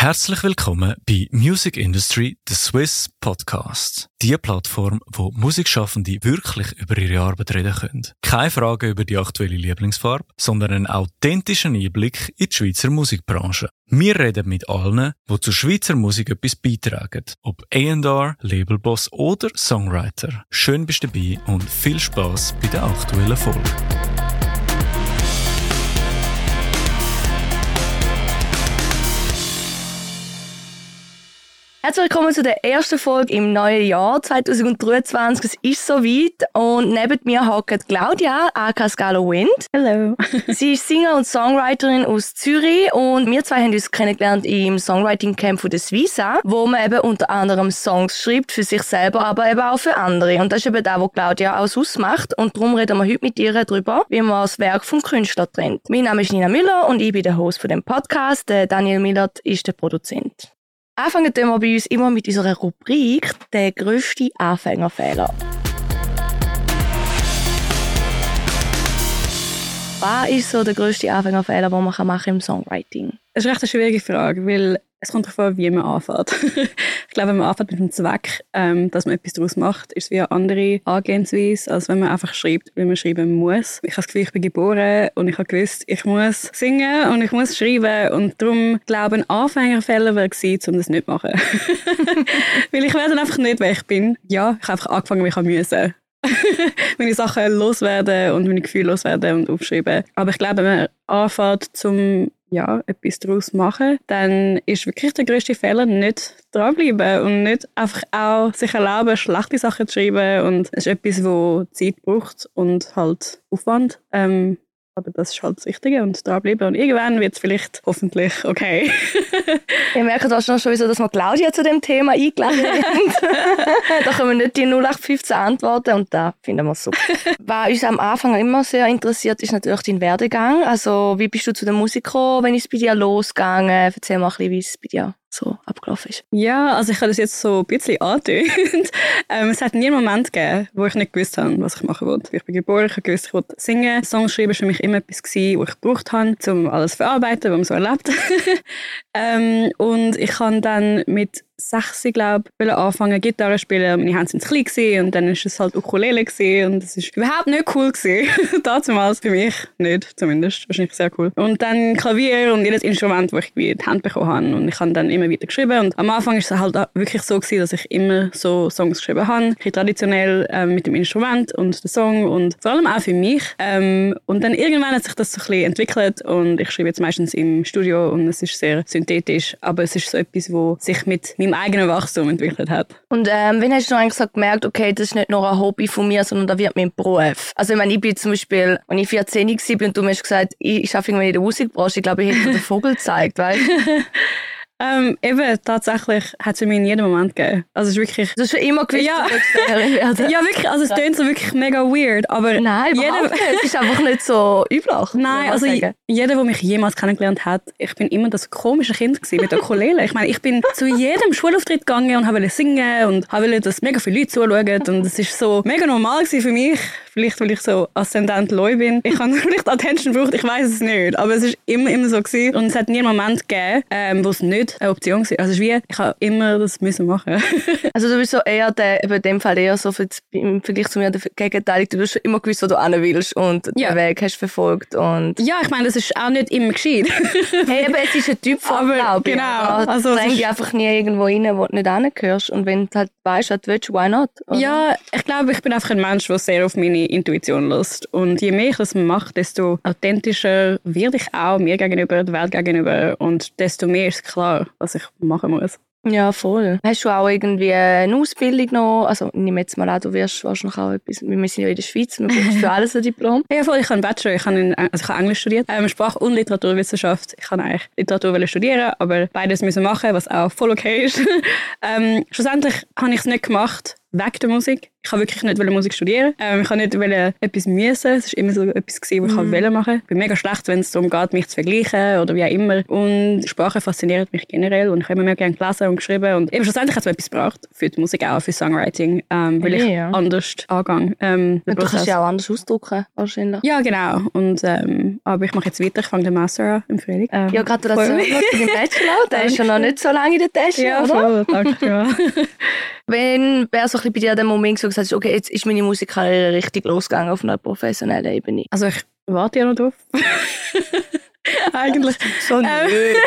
Herzlich willkommen bei Music Industry, the Swiss Podcast. Die Plattform, wo Musikschaffende wirklich über ihre Arbeit reden können. Keine Fragen über die aktuelle Lieblingsfarbe, sondern einen authentischen Einblick in die Schweizer Musikbranche. Wir reden mit allen, die zur Schweizer Musik etwas beitragen. Ob A&R, Labelboss oder Songwriter. Schön bist du dabei und viel Spaß bei der aktuellen Folge. Herzlich willkommen zu der ersten Folge im neuen Jahr 2023. Es ist soweit und neben mir hockt Claudia, aka Scalo Wind. Hallo. Sie ist Singer und Songwriterin aus Zürich und wir zwei haben uns kennengelernt im Songwriting Camp von der Suiza, wo man eben unter anderem Songs schreibt für sich selber, aber eben auch für andere. Und das ist eben da, wo Claudia auch ausmacht und darum reden wir heute mit ihr darüber, wie man das Werk vom Künstler trennt. Mein Name ist Nina Müller und ich bin der Host von dem Podcast. Der Daniel Millert ist der Produzent. Anfangen wir bei uns immer mit unserer Rubrik «Der grösste Anfängerfehler». Was ist so der grösste Anfängerfehler, den man machen kann im Songwriting? Das ist recht eine schwierige Frage, weil es kommt darauf an, wie man anfängt. ich glaube, wenn man anfängt mit dem Zweck, ähm, dass man etwas daraus macht, ist es wie eine andere Angehensweise, als wenn man einfach schreibt, wie man schreiben muss. Ich habe das Gefühl, ich bin geboren und ich habe gewusst, ich muss singen und ich muss schreiben und darum glaube ich, ein Anfängerfehler wäre um das nicht zu machen. weil ich werde einfach nicht, wer ich bin. Ja, ich habe einfach angefangen, wie ich musste. meine Sachen loswerden und meine Gefühle loswerden und aufschreiben. Aber ich glaube, wenn man anfängt, zum ja, etwas daraus machen, dann ist wirklich der größte Fehler nicht dranbleiben und nicht einfach auch sich erlauben, schlechte Sachen zu schreiben. Und es ist etwas, wo Zeit braucht und halt Aufwand. Ähm, aber das ist halt das Wichtige und dranbleiben. Und irgendwann wird es vielleicht hoffentlich okay. Ihr merkt auch schon, sowieso, dass wir Claudia zu dem Thema eingeladen haben. da können wir nicht die 0815 antworten und da finden wir super. Was uns am Anfang immer sehr interessiert, ist natürlich dein Werdegang. Also wie bist du zu der Musik gekommen? Wenn ist es bei dir losgegangen? Erzähl mal ein bisschen, wie es bei dir so abgelaufen ist? Ja, also ich habe das jetzt so ein bisschen angetönt. ähm, es hat nie einen Moment gegeben, wo ich nicht gewusst habe, was ich machen wollte. Ich bin geboren, ich habe gewusst, ich wollte singen. Songs schreiben war für mich immer etwas, gewesen, was ich gebraucht habe, um alles zu verarbeiten, was man so erlebt. ähm, und ich habe dann mit sechs, glaube ich, anfangen Gitarre spielen. Meine Hände sind klein gewesen, und dann war es halt Ukulele gewesen, und das ist überhaupt nicht cool. Damals für mich nicht, zumindest. Wahrscheinlich sehr cool. Und dann Klavier und jedes Instrument, das ich in die Hand bekommen habe. Und ich habe dann immer wieder geschrieben. Und am Anfang war es halt wirklich so gewesen, dass ich immer so Songs geschrieben habe. Traditionell ähm, mit dem Instrument und dem Song und vor allem auch für mich. Ähm, und dann irgendwann hat sich das so ein bisschen entwickelt und ich schreibe jetzt meistens im Studio und es ist sehr synthetisch, aber es ist so etwas, wo sich mit meinem eigenen Wachstum entwickelt hat. Und ähm, wann hast du eigentlich so gemerkt, okay, das ist nicht nur ein Hobby von mir, sondern das wird mein Beruf? Also ich meine, ich bin zum Beispiel, als ich 14 war und du mir hast gesagt, ich, ich arbeite in der Musikbranche, ich glaube, ich hätte dir den Vogel gezeigt, weißt Ähm, eben, tatsächlich hat es mir in jedem Moment gegeben. Also es ist wirklich... Du hast schon immer gewusst, ja. dass Ja, wirklich, also es klingt so wirklich mega weird, aber... Nein, jeder, nicht. Es ist einfach nicht so üblich. Nein, also sagen. jeder, der mich jemals kennengelernt hat, ich bin immer das komische Kind gewesen mit der Ukulele. ich meine, ich bin zu jedem Schulauftritt gegangen und wollte singen und wollte, dass mega viele Leute zuschauen und es ist so mega normal für mich, vielleicht weil ich so Aszendent Leu bin. Ich habe vielleicht Attention gebraucht, ich weiß es nicht, aber es ist immer, immer so gewesen. und es hat nie einen Moment gegeben, ähm, wo es nicht nicht eine Option gewesen. Also wie, ich habe immer das müssen machen. also du bist so eher der, in dem Fall eher so im Vergleich zu mir der Gegenteil. Du hast schon immer gewusst, wo du hin willst und ja. den Weg hast verfolgt und... Ja, ich meine, das ist auch nicht immer geschehen. hey, aber es ist ein Typ von Glaube Genau. Ja. Also dich einfach nie irgendwo rein, wo du nicht hingehörst und wenn du halt weißt, was du willst, why not? Oder? Ja, ich glaube, ich bin einfach ein Mensch, der sehr auf meine Intuition lässt und je mehr ich das mache, desto authentischer werde ich auch mir gegenüber, der Welt gegenüber und desto mehr ist klar, was ich machen muss. Ja, voll. Hast du auch irgendwie eine Ausbildung noch? Also, ich nehme jetzt mal an, du wirst wahrscheinlich auch etwas, wir sind ja in der Schweiz, wir brauchen für alles ein Diplom. ja, voll, ich habe einen Bachelor, ich habe, in, also ich habe Englisch studiert, ähm, Sprach- und Literaturwissenschaft. Ich kann eigentlich Literatur studieren, aber beides müssen machen, was auch voll okay ist. ähm, schlussendlich habe ich es nicht gemacht, wegen der Musik, ich habe wirklich nicht Musik studieren. Ähm, ich habe nicht etwas müssen. Es war immer so etwas, gewesen, was mhm. ich machen. Ich bin mega schlecht, wenn es darum geht, mich zu vergleichen oder wie auch immer. Und Sprache fasziniert mich generell und ich habe immer mehr gerne gelesen und geschrieben. Und eben schlussendlich hat es etwas gebraucht für die Musik auch, für Songwriting, ähm, weil ich ja. anders angehe. Ähm, und du kannst ja auch anders ausdrücken, wahrscheinlich. Ja, genau. Und, ähm, aber ich mache jetzt weiter. Ich fange den Master an im Frühling. Ähm, ja, Gratulation zu deinem Bachelor. Der ist ja noch nicht so lange in der Tasche, ja, oder? Voll, danke. Ja. Wenn wäre so ein bei dir der Moment, wo gesagt hast, okay, jetzt ist meine Musikkarriere richtig losgegangen auf einer professionellen Ebene? Also ich warte ja noch drauf. Eigentlich. So nö,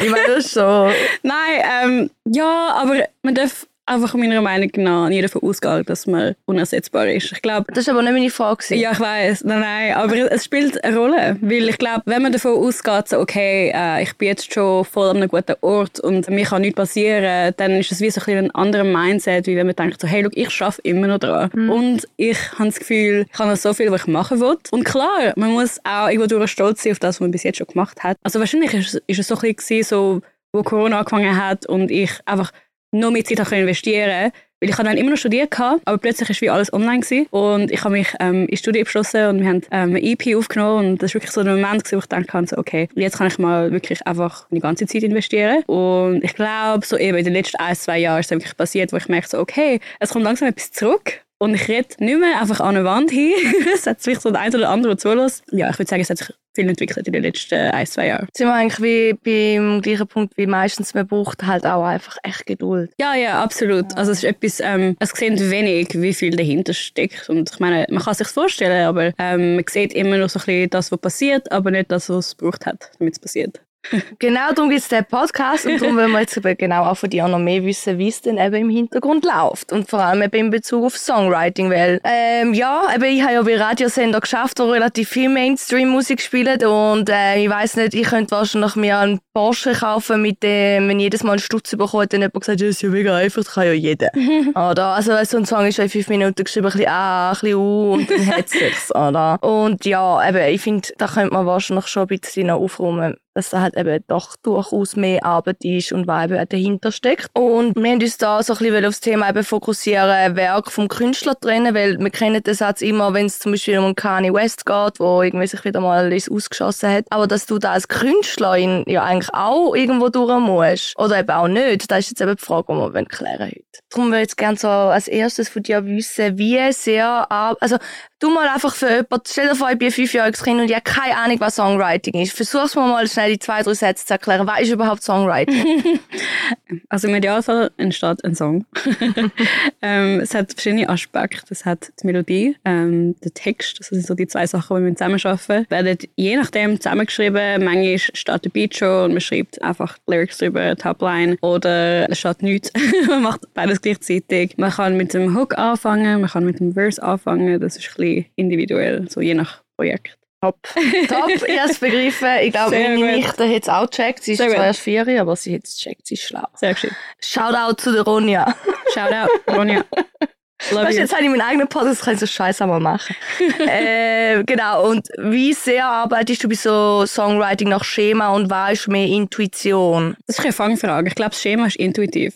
ich meine das schon. Nein, ähm, ja, aber man darf einfach meiner Meinung nach nie davon ausgehen, dass man unersetzbar ist. Ich glaube, das ist aber nicht meine Frage. Ja, ich weiß, nein, nein, aber es spielt eine Rolle, weil ich glaube, wenn man davon ausgeht, so, okay, äh, ich bin jetzt schon voll an einem guten Ort und mir kann nichts passieren, dann ist es wie so ein, ein anderer Mindset, wie wenn man denkt, so, hey, look, ich schaffe immer noch dran mhm. und ich habe das Gefühl, ich noch so viel, was ich machen will. Und klar, man muss auch irgendwo durch stolz sein auf das, was man bis jetzt schon gemacht hat. Also wahrscheinlich ist, ist es so ein bisschen so, wo Corona angefangen hat und ich einfach noch mehr Zeit investieren konnte. Weil ich habe dann immer noch studiert, aber plötzlich war wie alles online. Gewesen. Und ich habe mich ähm, in Studie abgeschlossen und wir haben ähm, eine EP aufgenommen. Und das war wirklich so ein Moment, wo ich gedacht so, okay, jetzt kann ich mal wirklich einfach die ganze Zeit investieren. Und ich glaube, so eben in den letzten ein, zwei Jahren ist es wirklich passiert, wo ich merke, so, okay, es kommt langsam etwas zurück. Und ich rede nicht mehr einfach an eine Wand hin. es hat sich so der eine oder andere zulässt. Ja, ich würde sagen, es hat sich viel entwickelt in den letzten ein, zwei Jahren. Sind wir eigentlich wie beim gleichen Punkt wie meistens, man braucht halt auch einfach echt Geduld. Ja, ja, absolut. Ja. Also es ist etwas, ähm, es sehen wenig, wie viel dahinter steckt. Und ich meine, man kann sich vorstellen, aber ähm, man sieht immer noch so ein bisschen das, was passiert, aber nicht das, was es gebraucht hat, damit es passiert genau darum gibt es den Podcast und darum wollen wir jetzt eben genau auch von dir noch mehr wissen, wie es denn eben im Hintergrund läuft und vor allem eben in Bezug auf Songwriting, weil ähm, ja, eben ich habe ja bei Radiosender geschafft, wo relativ viel Mainstream-Musik spielt und äh, ich weiß nicht, ich könnte wahrscheinlich mir einen Porsche kaufen mit dem, wenn ich jedes Mal einen Stutz bekomme, dann jemand gesagt, das ist ja mega einfach, das kann ja jeder. oder? Also so ein Song ist schon in fünf Minuten geschrieben, ein bisschen A, ein bisschen U und dann hat es sich, oder? Und ja, eben, ich finde, da könnte man wahrscheinlich schon ein bisschen noch aufräumen dass da halt eben doch durchaus mehr Arbeit ist und was eben dahinter steckt. Und wir haben uns da so ein bisschen auf das Thema eben fokussieren, Werk vom Künstler trennen, weil wir kennen den Satz immer, wenn es zum Beispiel um Kanye West geht, wo irgendwie sich wieder mal ins Ausgeschossen hat, aber dass du da als Künstlerin ja eigentlich auch irgendwo durch musst. Oder eben auch nicht. Das ist jetzt eben die Frage, die wir klären heute. Darum würde ich jetzt gerne so als erstes von dir wissen, wie sehr, also du mal einfach für jemanden, stell dir vor, ich bin ein fünfjähriges Kind und ich habe keine Ahnung, was Songwriting ist. Versuch's mir mal schnell die zwei, drei Sätze zu erklären. Was ist überhaupt Songwriting? also im Idealfall entsteht ein Song. ähm, es hat verschiedene Aspekte. Es hat die Melodie, ähm, der Text, das sind so die zwei Sachen, die wir zusammen arbeiten. Werden je nachdem zusammengeschrieben. Manchmal steht der Beat schon und man schreibt einfach Lyrics drüber, Topline. Oder es steht nichts. man macht beides gleichzeitig. Man kann mit dem Hook anfangen, man kann mit dem Verse anfangen. Das ist ein bisschen individuell, so je nach Projekt. Top. Top, ich habe es begriffen. Ich glaube, meine Nichte hat es auch gecheckt. Sie ist Sehr zwar erst vier, aber sie hat es gecheckt. Sie ist schlau. Sehr schön. Shoutout zu der Ronja. Shoutout, Ronja. weißt, jetzt habe ich meinen eigenen Podcast, kann ich so Scheiße mal machen. äh, genau, und wie sehr arbeitest du bei so Songwriting nach Schema und was ist mehr Intuition? Das ist eine Fangfrage. Ich glaube, das Schema ist intuitiv.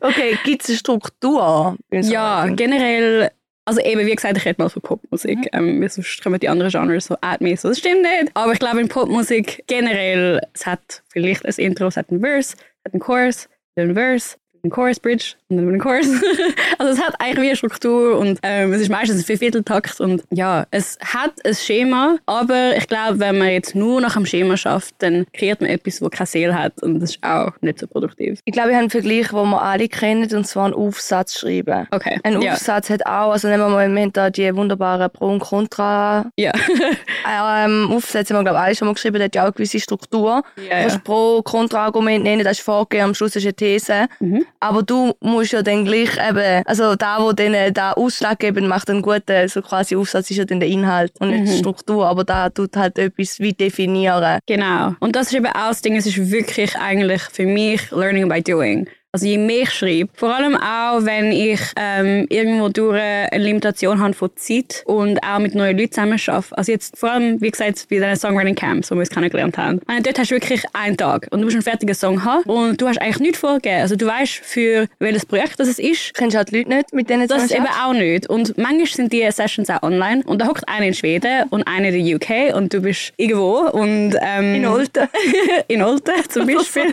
okay, gibt es eine Struktur? Ja, generell also eben, wie gesagt, ich rede mal von Popmusik. Mhm. Ähm, sonst kommen die anderen Genres so at me, so das stimmt nicht. Aber ich glaube in Popmusik generell, es hat vielleicht ein Intro, es hat einen Verse, es hat einen Chorus, einen Verse, einen Chorus Bridge und dann einen Chorus. also es hat eigentlich wie eine Struktur und ähm, es ist meistens ein Viervierteltakt und ja, es hat ein Schema, aber ich glaube, wenn man jetzt nur nach dem Schema schafft, dann kreiert man etwas, das keine Seele hat und das ist auch nicht so produktiv. Ich glaube, wir haben einen Vergleich, den wir alle kennen und zwar einen Aufsatz schreiben. Okay. Ein ja. Aufsatz hat auch, also nehmen wir mal im Moment da die wunderbaren Pro und Contra ja. ähm, Aufsätze, haben wir glaube ich alle schon mal geschrieben, der hat ja auch eine gewisse Struktur. Ja, du kannst Pro- und Kontra-Argument nennen, das ist vorgegeben, am Schluss ist eine These. Mhm. Aber du musst ja dann gleich eben, also da, wo dann äh, da Ausschlag geben, macht einen guten, so quasi Aufsatz ist ja dann der Inhalt und nicht mhm. die Struktur, aber da tut halt etwas wie definieren. Genau. Und das ist eben auch das Ding, es ist wirklich eigentlich für mich Learning by Doing. Also je mehr ich schreibe, vor allem auch, wenn ich ähm, irgendwo durch eine Limitation habe von Zeit und auch mit neuen Leuten zusammen arbeite. Also jetzt vor allem, wie gesagt, bei diesen Songwriting Camps, wo wir es kennengelernt haben. meine, dort hast du wirklich einen Tag und du musst einen fertigen Song haben und du hast eigentlich nichts vorgegeben. Also du weißt, für welches Projekt das es ist. Kennst du halt die Leute nicht, mit denen du Das eben auch nicht. Und manchmal sind die Sessions auch online und da hockt einer in Schweden und einer in der UK und du bist irgendwo und ähm, In Olten. in Olten zum Beispiel.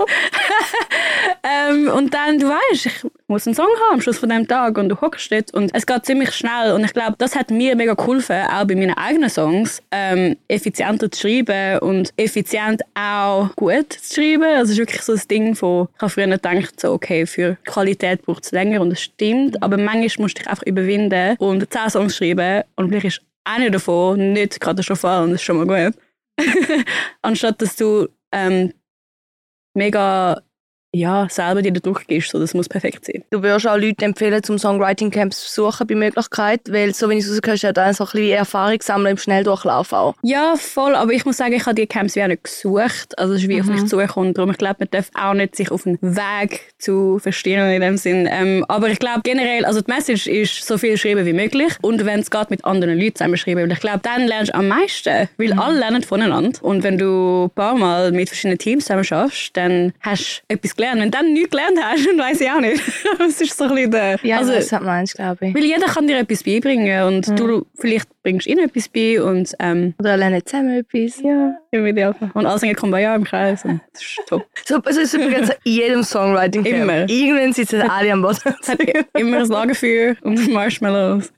ähm, und dann, du weißt, ich muss einen Song haben am Schluss von dem Tag und du hockst dort und es geht ziemlich schnell und ich glaube, das hat mir mega geholfen, auch bei meinen eigenen Songs ähm, effizienter zu schreiben und effizient auch gut zu schreiben. Also es ist wirklich so das Ding von, ich habe früher gedacht, so, okay, für Qualität braucht es länger und das stimmt, aber manchmal musst du dich einfach überwinden und zehn Songs schreiben und vielleicht ist einer davon nicht katastrophal und das ist schon mal gut. Anstatt dass du ähm, mega ja, selber dir den Druck gibst, so, das muss perfekt sein. Du würdest auch Leute empfehlen, zum Songwriting Camps zu besuchen bei Möglichkeit, weil so wie ich es rausgehört habe, dann so ein bisschen Erfahrung sammeln im Schnelldurchlauf auch. Ja, voll, aber ich muss sagen, ich habe die Camps wie auch nicht gesucht, also es ist wie auf mich zugekommen, darum ich glaube, man darf auch nicht sich auf einen Weg zu verstehen in dem Sinn, ähm, aber ich glaube generell, also die Message ist, so viel schreiben wie möglich. Und wenn es geht, mit anderen Leuten zusammen schreiben, weil ich glaube, dann lernst du am meisten, weil alle lernen voneinander. Und wenn du ein paar Mal mit verschiedenen Teams zusammen schaffst, dann hast du etwas gelernt. Wenn du dann nichts gelernt hast, dann weiss ich auch nicht. Es ist so ein bisschen der... Ja, also, das hat meinst, glaube ich. weil jeder kann dir etwas beibringen und du vielleicht bringst ihnen etwas bei und ähm, Oder lernen zusammen etwas. ja, im Idealfall. Und alles kommt bei ja im Kreis und das ist top. So, also es ist übrigens in jedem Songwriting Camp. Immer. Irgendwann sitzen alle am Boden. Immer ein Lagerfeuer und Marshmallows.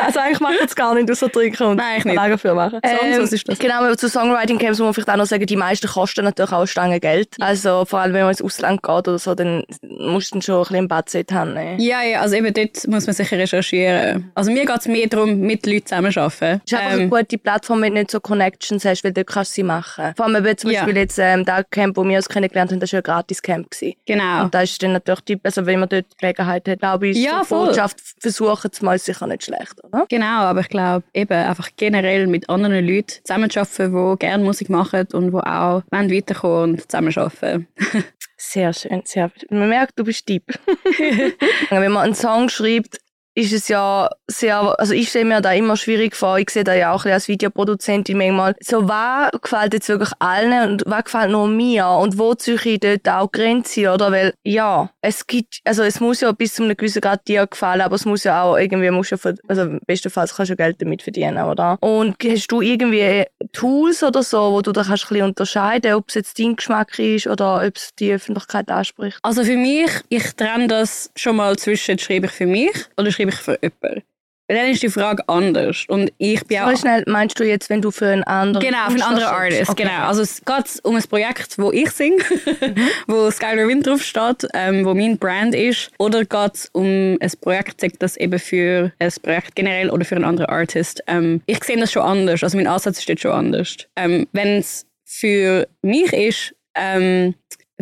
also eigentlich macht es gar nicht, außer trinken und Nein, nicht. Lagerfeuer machen. Sonst, was ist das? Genau, zu Songwriting Camps muss man vielleicht auch noch sagen, die meisten kosten natürlich auch eine Stange Geld. Also vor allem, wenn man ins Ausland geht oder so, dann musst du schon ein bisschen ein Budget haben. Ne? Ja, ja, also eben dort muss man sicher recherchieren. Also mir geht es mehr darum, mit Leuten zusammenzuarbeiten. Es ist einfach eine Ähm, gute Plattform, wenn du nicht so Connections hast, weil dort kannst du sie machen. Vor allem zum Ja. Beispiel jetzt ähm, das Camp, wo wir uns kennengelernt haben, das war ja ein Gratis-Camp. genau. Und da ist dann natürlich, die, also wenn man dort die Gelegenheit hat, glaube ich, Ja, so. Botschaft versuchen zu mal ist sicher nicht schlecht, oder? Genau, aber ich glaube eben einfach generell mit anderen Leuten zusammenarbeiten, die gerne Musik machen und die auch weiterkommen und zusammenarbeiten. Sehr schön, sehr Man merkt, du bist deep. Wenn man einen Song schreibt, ist es ja sehr, also ich stelle mir da immer schwierig vor, ich sehe da ja auch als Videoproduzentin manchmal, so was gefällt jetzt wirklich allen und was gefällt nur mir und wo ziehe ich dort auch Grenzen, oder? Weil, ja, es gibt, also es muss ja bis zu einem gewissen Grad dir gefallen, aber es muss ja auch irgendwie, musst ja, also bestenfalls kannst du Geld damit verdienen, oder? Und hast du irgendwie Tools oder so, wo du da kannst ein bisschen unterscheiden, ob es jetzt dein Geschmack ist oder ob es die Öffentlichkeit anspricht? Also für mich, ich trenne das schon mal zwischen, schreibe ich für mich oder ich für jemanden. Weil dann ist die Frage anders. Und ich bin auch... Wie schnell meinst du jetzt, wenn du für einen anderen Genau, für einen anderen Artist. schreibst? Okay. Genau. Also es geht um ein Projekt, wo ich singe, wo Skylar Wind draufsteht, ähm, wo mein Brand ist. Oder geht es um ein Projekt, sagt das eben für ein Projekt generell oder für einen anderen Artist. Ähm, ich sehe das schon anders. Also mein Ansatz ist dort schon anders. Ähm, wenn es für mich ist, ähm,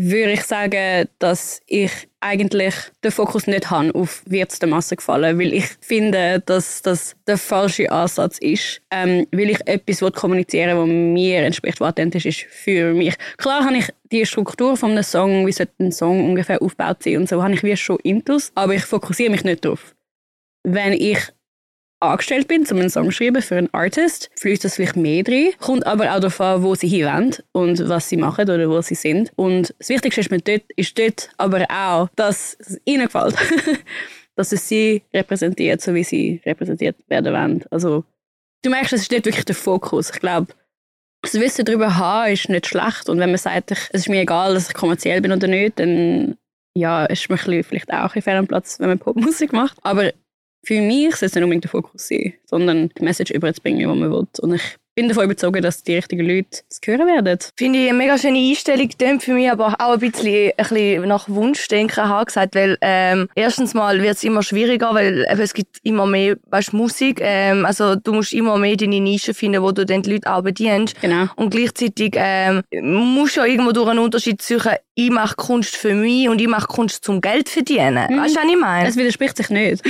würde ich sagen, dass ich eigentlich den Fokus nicht habe auf wird es der Masse gefallen, weil ich finde, dass das der falsche Ansatz ist, ähm, weil ich etwas kommunizieren will, was mir entspricht, was authentisch ist für mich. Klar habe ich die Struktur von einem Song, wie sollte ein Song ungefähr aufgebaut sein und so, habe ich wie schon intus, aber ich fokussiere mich nicht drauf. Wenn ich angestellt bin, um einen Song zu schreiben für einen Artist, fließt das vielleicht mehr rein. Kommt aber auch an, wo sie hinwollen und was sie machen oder wo sie sind. Und das Wichtigste ist, mir dort, ist dort aber auch, dass es ihnen gefällt. dass es sie repräsentiert, so wie sie repräsentiert werden wollen. Also, du merkst, es ist dort wirklich der Fokus. Ich glaube, das Wissen darüber haben ist nicht schlecht. Und wenn man sagt, es ist mir egal, dass ich kommerziell bin oder nicht, dann ja, ist man vielleicht auch ein bisschen fehl Platz, wenn man Popmusik macht. Aber für mich soll es nicht unbedingt der Fokus sein, sondern die Message überzubringen, die man will. Und ich bin davon überzeugt, dass die richtigen Leute es hören werden. Finde ich eine mega schöne Einstellung, klingt für mich aber auch ein bisschen, ein bisschen nach Wunschdenken habe gesagt, weil ähm, erstens mal wird es immer schwieriger, weil eben, es gibt immer mehr weißt, Musik, ähm, also du musst immer mehr deine Nische finden, wo du dann die Leute auch bedienst. Genau. Und gleichzeitig ähm, musst du ja irgendwo durch einen Unterschied suchen, ich mache Kunst für mich und ich mache Kunst zum Geld verdienen. Weißt du, was ich meine? Es widerspricht sich nicht.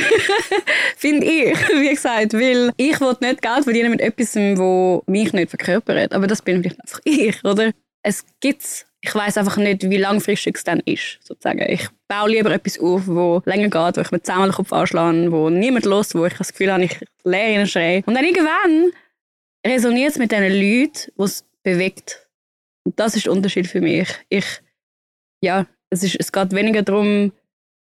Finde ich, wie gesagt, weil ich will nicht Geld verdienen mit etwas, wo mich nicht verkörpert. Aber das bin vielleicht einfach ich, oder? Es gibt ich weiß einfach nicht, wie langfristig es dann ist, sozusagen. Ich baue lieber etwas auf, wo länger geht, wo ich mir zusammen den Kopf anschlage, wo niemand los, wo ich das Gefühl habe, ich leere schreie. Und dann irgendwann resoniert es mit den Leuten, die es bewegt. Und das ist der Unterschied für mich. Ich, ja, es, ist, es geht weniger darum,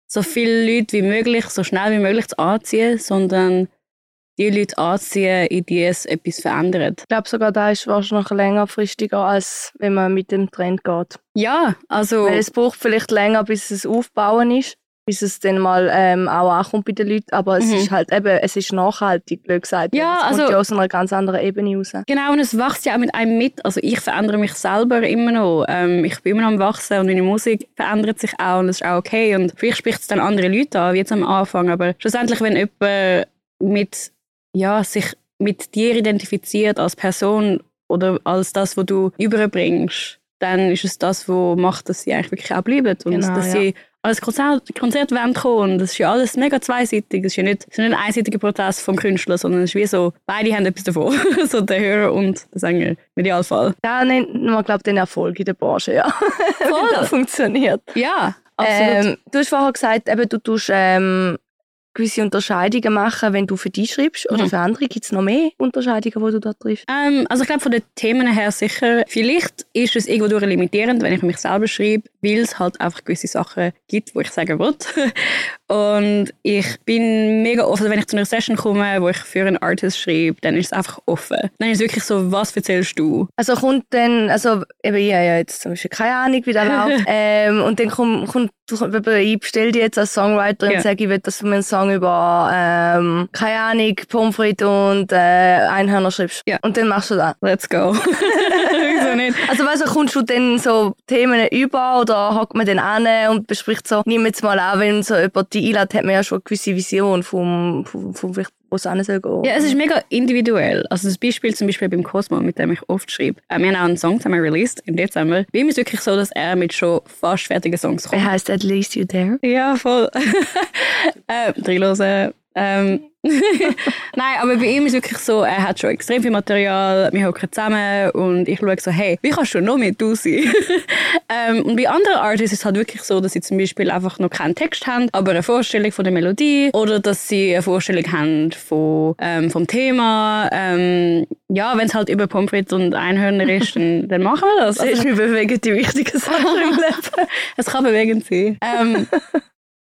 so viele Leute wie möglich, so schnell wie möglich zu anziehen, sondern die Leute anziehen, in die es etwas verändert. Ich glaube sogar, da ist wahrscheinlich längerfristiger, als wenn man mit dem Trend geht. Ja, also... Weil es braucht vielleicht länger, bis es aufbauen ist, bis es dann mal ähm, auch ankommt bei den Leuten, aber es Mhm. ist halt eben, es ist nachhaltig, blöd gesagt. Ja, es also- kommt ja aus einer ganz anderen Ebene raus. Genau, und es wächst ja auch mit einem mit. Also ich verändere mich selber immer noch. Ähm, ich bin immer noch am Wachsen und meine Musik verändert sich auch und das ist auch okay. Und vielleicht spricht es dann andere Leute an, wie jetzt am Anfang. Aber schlussendlich, wenn jemand mit, ja, sich mit dir identifiziert als Person oder als das, was du überbringst, dann ist es das, was macht, dass sie eigentlich wirklich auch bleiben und Genau, dass ja. sie als Konzert, Konzert wollen kommen. Und Das ist ja alles mega zweiseitig. Das ist ja nicht, das ist nicht ein einseitiger Prozess vom Künstler, sondern es ist wie so, beide haben etwas davon. so der Hörer und der Sänger, im Idealfall. Da nennt man, glaube ich, den Erfolg in der Branche, ja. Voll. Das funktioniert. Ja, absolut. Ähm, du hast vorher gesagt, eben, du tust ähm, gewisse Unterscheidungen machen, wenn du für dich schreibst oder Mhm. für andere. Gibt es noch mehr Unterscheidungen, die du da triffst? Ähm, also ich glaube von den Themen her sicher. Vielleicht ist es irgendwo limitierend, wenn ich mich selber schreibe, weil es halt einfach gewisse Sachen gibt, wo ich sagen will. Und ich bin mega offen, wenn ich zu einer Session komme, wo ich für einen Artist schreibe, dann ist es einfach offen. Dann ist es wirklich so, was erzählst du? Also kommt dann, also eben ich habe ja jetzt zum Beispiel keine Ahnung, wie das läuft. ähm, und dann kommt, kommt ich bestelle dich jetzt als Songwriter Ja. und sage, ich will, dass du mir einen Song über, ähm, keine Ahnung, Pommes frites und äh, Einhörner schreibst. Ja. Und dann machst du das. Let's go. Wieso nicht? Also weißt du, kommst du dann so Themen über oder hockt man dann an und bespricht so, nimm jetzt mal an, wenn so jemand die einlädt, hat man ja schon eine gewisse Vision vom, vom, vom vielleicht, wo es hin soll gehen. Ja, es ist mega individuell. Also das Beispiel zum Beispiel beim Cosmo, mit dem ich oft schreibe. Äh, wir haben auch einen Song zusammen released im Dezember. Bei ihm ist es wirklich so, dass er mit schon fast fertigen Songs kommt. Wer heißt At Least You There? Ja, voll. äh, Dreilosen. Ähm. Nein, aber bei ihm ist wirklich so, er hat schon extrem viel Material, wir hocken zusammen und ich schaue so, hey, wie kannst du noch mit du sein? ähm, und bei anderen Artists ist es halt wirklich so, dass sie zum Beispiel einfach noch keinen Text haben, aber eine Vorstellung von der Melodie oder dass sie eine Vorstellung haben von, ähm, vom Thema. Ähm, ja, wenn es halt über Pommes frites und Einhörner ist, dann, dann machen wir das. Das ist mir bewegen die wichtigen Sachen im Leben. Es kann bewegend sein. Ähm,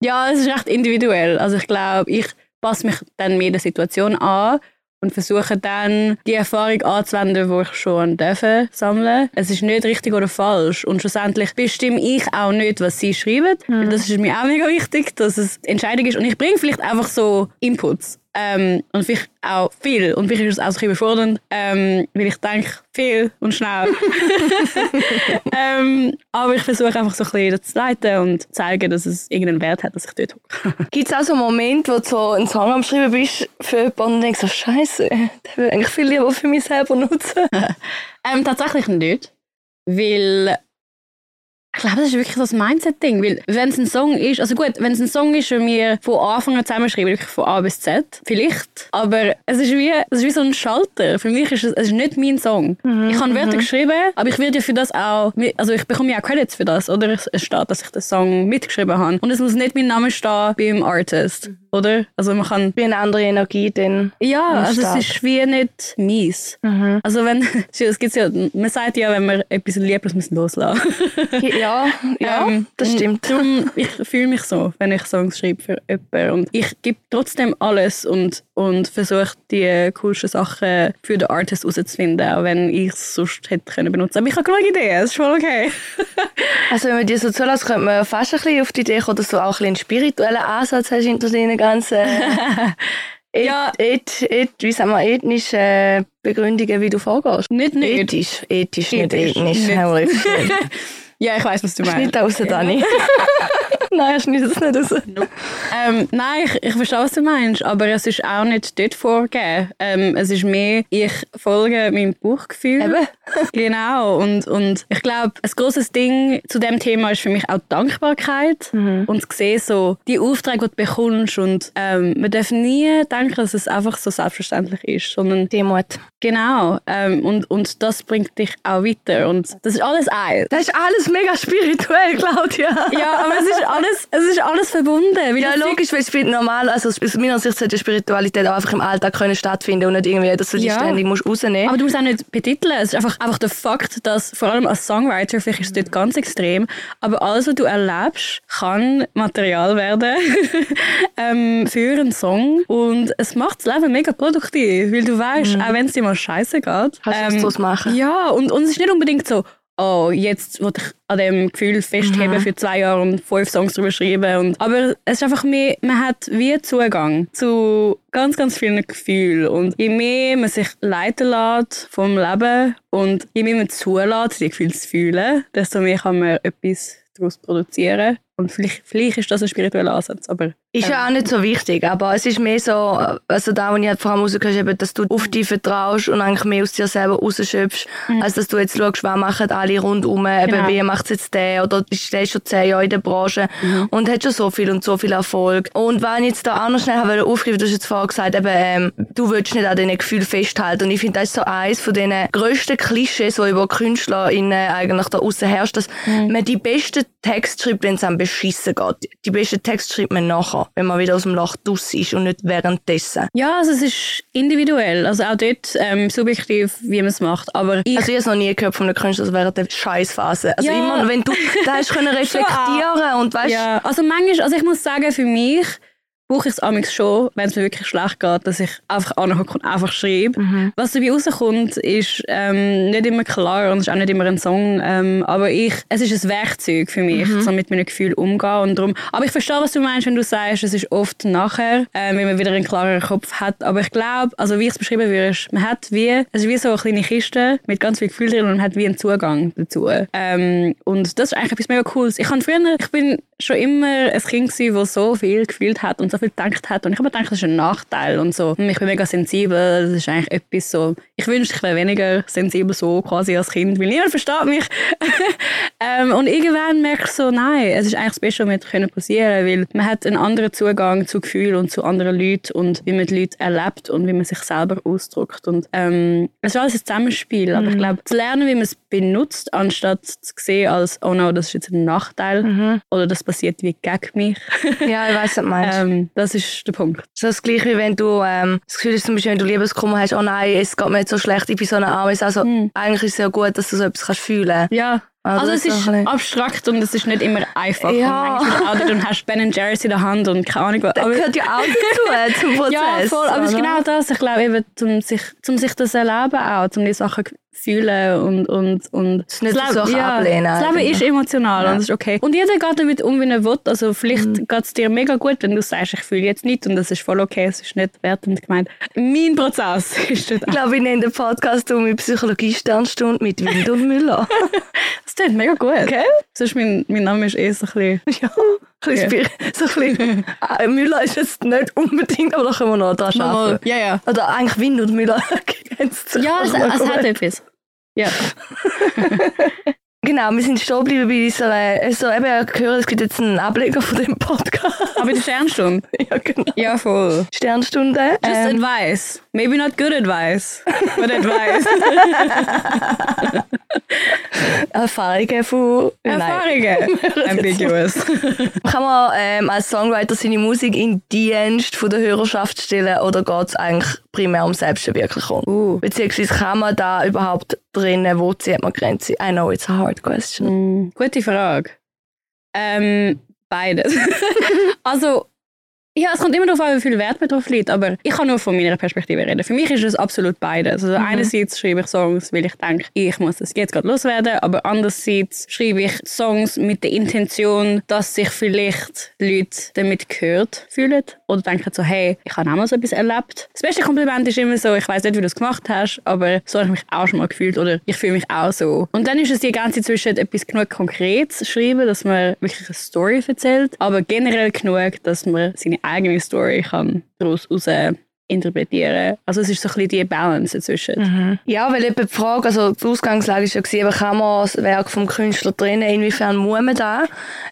ja, es ist recht individuell. Also ich glaube, ich passe mich dann mehr der Situation an und versuche dann die Erfahrung anzuwenden, die ich schon dürfen sammeln. Es ist nicht richtig oder falsch und schlussendlich bestimme ich auch nicht, was sie schreiben. Weil Das ist mir auch mega wichtig, dass es Entscheidung ist und ich bringe vielleicht einfach so Inputs ähm, und vielleicht auch viel und vielleicht ist es auch ein bisschen überfordernd, ähm, weil ich denke viel und schnell. ähm, aber ich versuche einfach so ein bisschen zu leiten und zu zeigen, dass es irgendeinen Wert hat, dass ich dort hocke. Gibt es auch so einen Moment, wo du so einen Song am Schreiben bist für jemanden und denkst so, Scheiße, den will ich eigentlich viel lieber für mich selber nutzen? ähm, tatsächlich nicht, weil ich glaube, das ist wirklich so das Mindset-Ding, weil wenn es ein Song ist, also gut, wenn es ein Song ist, den wir von Anfang an zusammenschreiben, wirklich von A bis Z, vielleicht, aber es ist wie, es ist wie so ein Schalter. Für mich ist es, es ist nicht mein Song. ich habe Wörter geschrieben, aber ich werde ja für das auch, also ich bekomme ja auch Credits für das, oder? Es steht, dass ich den Song mitgeschrieben habe. Und es muss nicht mein Name stehen beim Artist, oder? Also man kann Wie eine andere Energie dann. ja, also Start. es ist wie nicht mies. Mhm. Also wenn, es gibt's ja, man sagt ja, wenn man etwas liebt, muss man es loslassen. Ja, ja, Ähm, das stimmt. Darum, ich fühle mich so, wenn ich Songs schreibe für jemanden. Und ich gebe trotzdem alles und, und versuche die coolsten Sachen für den Artist herauszufinden, auch wenn ich es sonst hätte können benutzen. Aber ich habe genug Ideen, es ist voll okay. Also wenn man dir so zulässt, könnte man ja fast ein bisschen auf die Idee kommen, dass du auch ein bisschen einen spirituellen Ansatz hast hinter deinen ganzen äh, Ja. eth, eth, wie sagen wir, ethnischen Begründungen, wie du vorgehst. Nicht nicht. Ethisch, ethisch, nicht Ethisch, ethnisch. nicht. Ja, ich weiß, was du meinst. Schnitt raus, Dani. Nein, schneidet es nicht raus. ähm, nein, ich, ich verstehe, was du meinst, aber es ist auch nicht dort vorgegeben. Ähm, es ist mehr, ich folge meinem Bauchgefühl. Eben. Genau. Und, und ich glaube, ein großes Ding zu dem Thema ist für mich auch Dankbarkeit. Und zu sehen, so, die Aufträge, die du bekommst. Und ähm, man darf nie denken, dass es einfach so selbstverständlich ist, sondern Demut. genau. Ähm, und, und das bringt dich auch weiter. Und das ist alles eins. Das ist alles mega spirituell, Claudia. Ja, aber es ist alles, es ist alles verbunden. Weil Ja, logisch, weil es normal, also aus meiner Sicht sollte Spiritualität auch einfach im Alltag können stattfinden und nicht irgendwie, dass du die Ja. ständig musst rausnehmen Aber du musst auch nicht betiteln. Es ist einfach, einfach der Fakt, dass vor allem als Songwriter, vielleicht ist es dort ganz extrem, aber alles, was du erlebst, kann Material werden ähm, für einen Song. Und es macht das Leben mega produktiv, weil du weißt, auch wenn es dir mal scheiße geht, Kannst du was draus machen. Ja, und, und es ist nicht unbedingt so, oh, jetzt will ich an dem Gefühl festheben für zwei Jahre und fünf Songs drüber schreiben. Und, aber es ist einfach mehr, man hat wie Zugang zu ganz, ganz vielen Gefühlen. Und je mehr man sich leiten lässt vom Leben und je mehr man zulässt, die Gefühle zu fühlen, desto mehr kann man etwas daraus produzieren. Und vielleicht, vielleicht ist das ein spiritueller Ansatz, aber Ist ja auch nicht so wichtig, aber es ist mehr so, also da, wo ich halt vor allem rausgehört habe, eben, dass du auf dich vertraust und eigentlich mehr aus dir selber rausschöpfst, als dass du jetzt schaust, was machen alle rundherum, eben, Genau. wie macht jetzt der oder bist du schon zehn Jahre in der Branche und hat schon so viel und so viel Erfolg. Und wenn ich jetzt da auch noch schnell habe aufgreifen, du hast jetzt vorher gesagt, eben, ähm, du willst nicht an diesen Gefühlen festhalten und ich finde, das ist so eins von den grössten Klischees, die über KünstlerInnen eigentlich da aussen herrscht, dass man die besten Texte schreibt, wenn es einem beschissen geht. Die besten Texte schreibt man nachher, wenn man wieder aus dem Loch draus ist und nicht währenddessen. ja, also es ist individuell. Also auch dort ähm, subjektiv, wie man es macht. Aber ich Also ich habe es noch nie gehört von einem Künstler, also während der Scheißphase. Also Ja. immer, wenn du da hast können reflektieren und weißt, Ja, also manchmal, also ich muss sagen, für mich brauche ich es amigs schon, wenn es mir wirklich schlecht geht, dass ich einfach anhocke und einfach schreibe. Mhm. Was dabei rauskommt, ist ähm, nicht immer klar und es ist auch nicht immer ein Song, ähm, aber ich, es ist ein Werkzeug für mich, Mhm. so mit meinen Gefühlen umgehen und darum, aber ich verstehe, was du meinst, wenn du sagst, es ist oft nachher, ähm, wenn man wieder einen klareren Kopf hat, aber ich glaube, also wie ich es beschrieben würde, ist, man hat wie, es ist wie so eine kleine Kiste mit ganz viel Gefühl drin und man hat wie einen Zugang dazu. Ähm, und das ist eigentlich etwas mega Cooles. Ich habe früher, ich bin schon immer ein Kind gewesen, das so viel gefühlt hat und so viel gedacht hat und ich habe gedacht, das ist ein Nachteil und so. Ich bin mega sensibel, das ist eigentlich etwas so, ich wünschte, ich wäre weniger sensibel so quasi als Kind, weil niemand versteht mich. ähm, und irgendwann merke ich so, nein, es ist eigentlich das Beste, was mir können passieren weil man hat einen anderen Zugang zu Gefühlen und zu anderen Leuten und wie man die Leute erlebt und wie man sich selber ausdrückt. Und ähm, es ist alles ein Zusammenspiel, aber ich glaube, zu lernen, wie man es benutzt, anstatt zu sehen als, oh no, das ist jetzt ein Nachteil oder das passiert wie gegen mich, ja, ich weiss, was du meinst. ähm, das ist der Punkt. So das gleiche wie wenn du ähm, das Gefühl hast, zum Beispiel, wenn du Liebeskummer hast, oh nein, es geht mir jetzt so schlecht, ich bin so eine Arme. Also, eigentlich ist es ja gut, dass du so etwas kannst fühlen Ja. Also Also, es ist bisschen- abstrakt und es ist nicht immer einfach. Ja. Und manchmal und hast Ben Jerry's in der Hand und keine Ahnung was. Das Aber- gehört ja auch dazu, zum Prozess. Ja, voll. Aber es ist genau das. Ich glaube eben, um sich, um sich das erleben auch, um die Sachen fühlen und, und, und ist nicht das so Leben, ablehnen Das Leben eigentlich. ist emotional und das ist okay. Und jeder geht damit um, wie er will. Also vielleicht Mhm. geht es dir mega gut, wenn du sagst, ich fühle jetzt nicht und das ist voll okay, es ist nicht wertend gemeint. Mein Prozess ist dort Ich glaube, ich nenne den Podcast um mit Psychologie-Sternstunde mit Wind und Müller. Das klingt mega gut. Gell? Sonst mein, mein Name ist eh so ein bisschen... ja. Ein bisschen spir- So ein bisschen. Äh, Müller ist jetzt nicht unbedingt, aber da können wir noch dran arbeiten. Ja, ja. Oder eigentlich Wind und Müller Ja, es, es hat etwas. Ja. Genau, wir sind stehen geblieben bei unserer, also eben, ich höre, es gibt jetzt einen Ableger von dem Podcast. Aber die Sternstunde. ja, genau. Ja, voll. Sternstunde. Just Ähm, advice. Maybe not good advice, but advice. Erfahrungen von... Erfahrungen. Ambiguous. Kann man ähm, als Songwriter seine Musik in Dienst von der Hörerschaft stellen oder geht es eigentlich primär um Selbstverwirklichung? Uh. Beziehungsweise kann man da überhaupt drinnen, wo zieht man Grenze? I know it's a hard question. Mm, gute Frage. Ähm, beides. also, Ja, es kommt immer darauf an, wie viel Wert man drauf liegt, aber ich kann nur von meiner Perspektive reden. Für mich ist es absolut beides. Also mhm. einerseits schreibe ich Songs, weil ich denke, ich muss das jetzt gerade loswerden, aber andererseits schreibe ich Songs mit der Intention, dass sich vielleicht Leute damit gehört fühlen oder denken so, hey, ich habe auch mal so etwas erlebt. Das beste Kompliment ist immer so, ich weiß nicht, wie du es gemacht hast, aber so habe ich mich auch schon mal gefühlt oder ich fühle mich auch so. Und dann ist es die ganze Zeit zwischen etwas genug Konkretes schreiben, dass man wirklich eine Story erzählt, aber generell genug, dass man seine eigene Story kann daraus raus interpretieren. Also es ist so ein bisschen die Balance dazwischen. Mhm. Ja, weil eben die Frage, also die Ausgangslage ist ja gewesen, kann man das Werk vom Künstler trennen, inwiefern muss man da?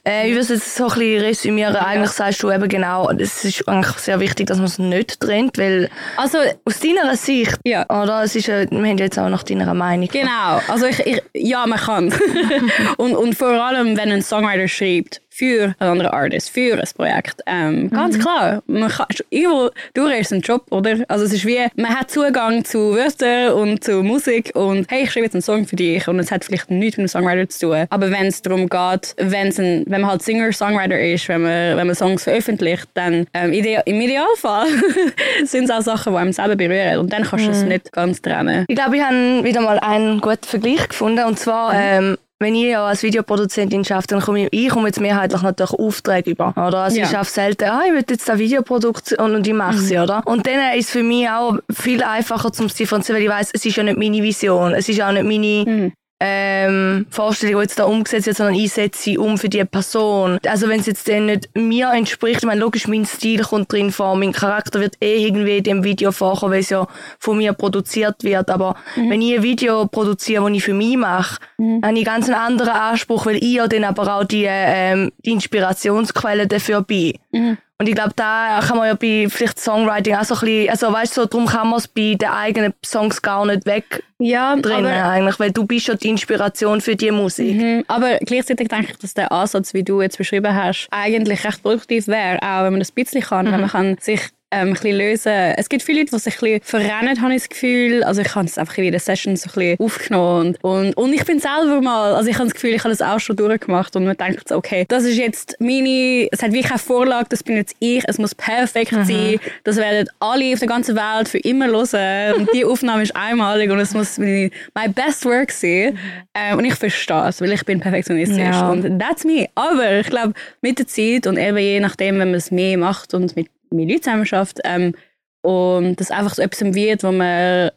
Äh, ich würde es jetzt so ein bisschen resümieren. Ja. Eigentlich sagst du eben genau, es ist eigentlich sehr wichtig, dass man es nicht trennt, weil also aus deiner Sicht, ja. oder? Es ist, wir haben jetzt auch nach deiner Meinung. Genau, also ich, ich ja, man kann. und, und vor allem, wenn ein Songwriter schreibt, für einen anderen Artist, für ein Projekt. Ähm, ganz mhm. klar, man kann, irgendwo durch ist ein Job, oder? Also es ist wie, man hat Zugang zu Wörtern und zu Musik und hey, ich schreibe jetzt einen Song für dich und es hat vielleicht nichts mit einem Songwriter zu tun. Aber wenn es darum geht, wenn's ein, wenn man halt Singer-Songwriter ist, wenn man, wenn man Songs veröffentlicht, dann ähm, ide im Idealfall sind es auch Sachen, die einem selber berühren und dann kannst du mhm. es nicht ganz trennen. Ich glaube, ich habe wieder mal einen guten Vergleich gefunden und zwar mhm. ähm, wenn ich ja als Videoproduzentin arbeite, dann komme ich, ich komme jetzt mehrheitlich natürlich Aufträge über. Oder? Also ja. ich schaffe selten, ah, ich will jetzt eine Videoproduktion und ich mache sie, mhm. oder? Und dann ist es für mich auch viel einfacher zum differenzieren, weil ich weiß, es ist ja nicht meine Vision, es ist auch nicht meine mhm ähm, Vorstellung, die jetzt da umgesetzt wird, sondern ich setze sie um für die Person. Also wenn es jetzt dann nicht mir entspricht, ich meine, logisch, mein Stil kommt drin vor, mein Charakter wird eh irgendwie in dem Video vorkommen, weil es ja von mir produziert wird, aber mhm. wenn ich ein Video produziere, das ich für mich mache, mhm. habe ich ganz einen anderen Anspruch, weil ich ja dann aber auch die, ähm, die Inspirationsquelle dafür bin. Mhm. Und ich glaube, da kann man ja bei vielleicht Songwriting auch so ein bisschen, also weißt du, so, darum kann man es bei den eigenen Songs gar nicht weg ja, drinnen eigentlich, weil du bist ja die Inspiration für die Musik. Mhm, aber gleichzeitig denke ich, dass der Ansatz, wie du jetzt beschrieben hast, eigentlich recht produktiv wäre, auch wenn man das ein bisschen kann, mhm. wenn man kann sich ähm, ein bisschen lösen. Es gibt viele Leute, die sich ein bisschen verrennen, habe ich das Gefühl. Also ich habe es einfach in der Session so ein bisschen aufgenommen. Und, und ich bin selber mal, also ich habe das Gefühl, ich habe das auch schon durchgemacht und man denkt so, okay, das ist jetzt meine, es hat wie keine Vorlage, das bin jetzt ich, es muss perfekt mhm. sein, das werden alle auf der ganzen Welt für immer hören und die Aufnahme ist einmalig und es muss mein best work sein. Ähm, und ich verstehe es, weil ich bin perfektionistisch ja. und that's me. Aber ich glaube, mit der Zeit und eben je nachdem, wenn man es mehr macht und mit mit Leuten zusammenarbeitet ähm, und das einfach so etwas wird, was man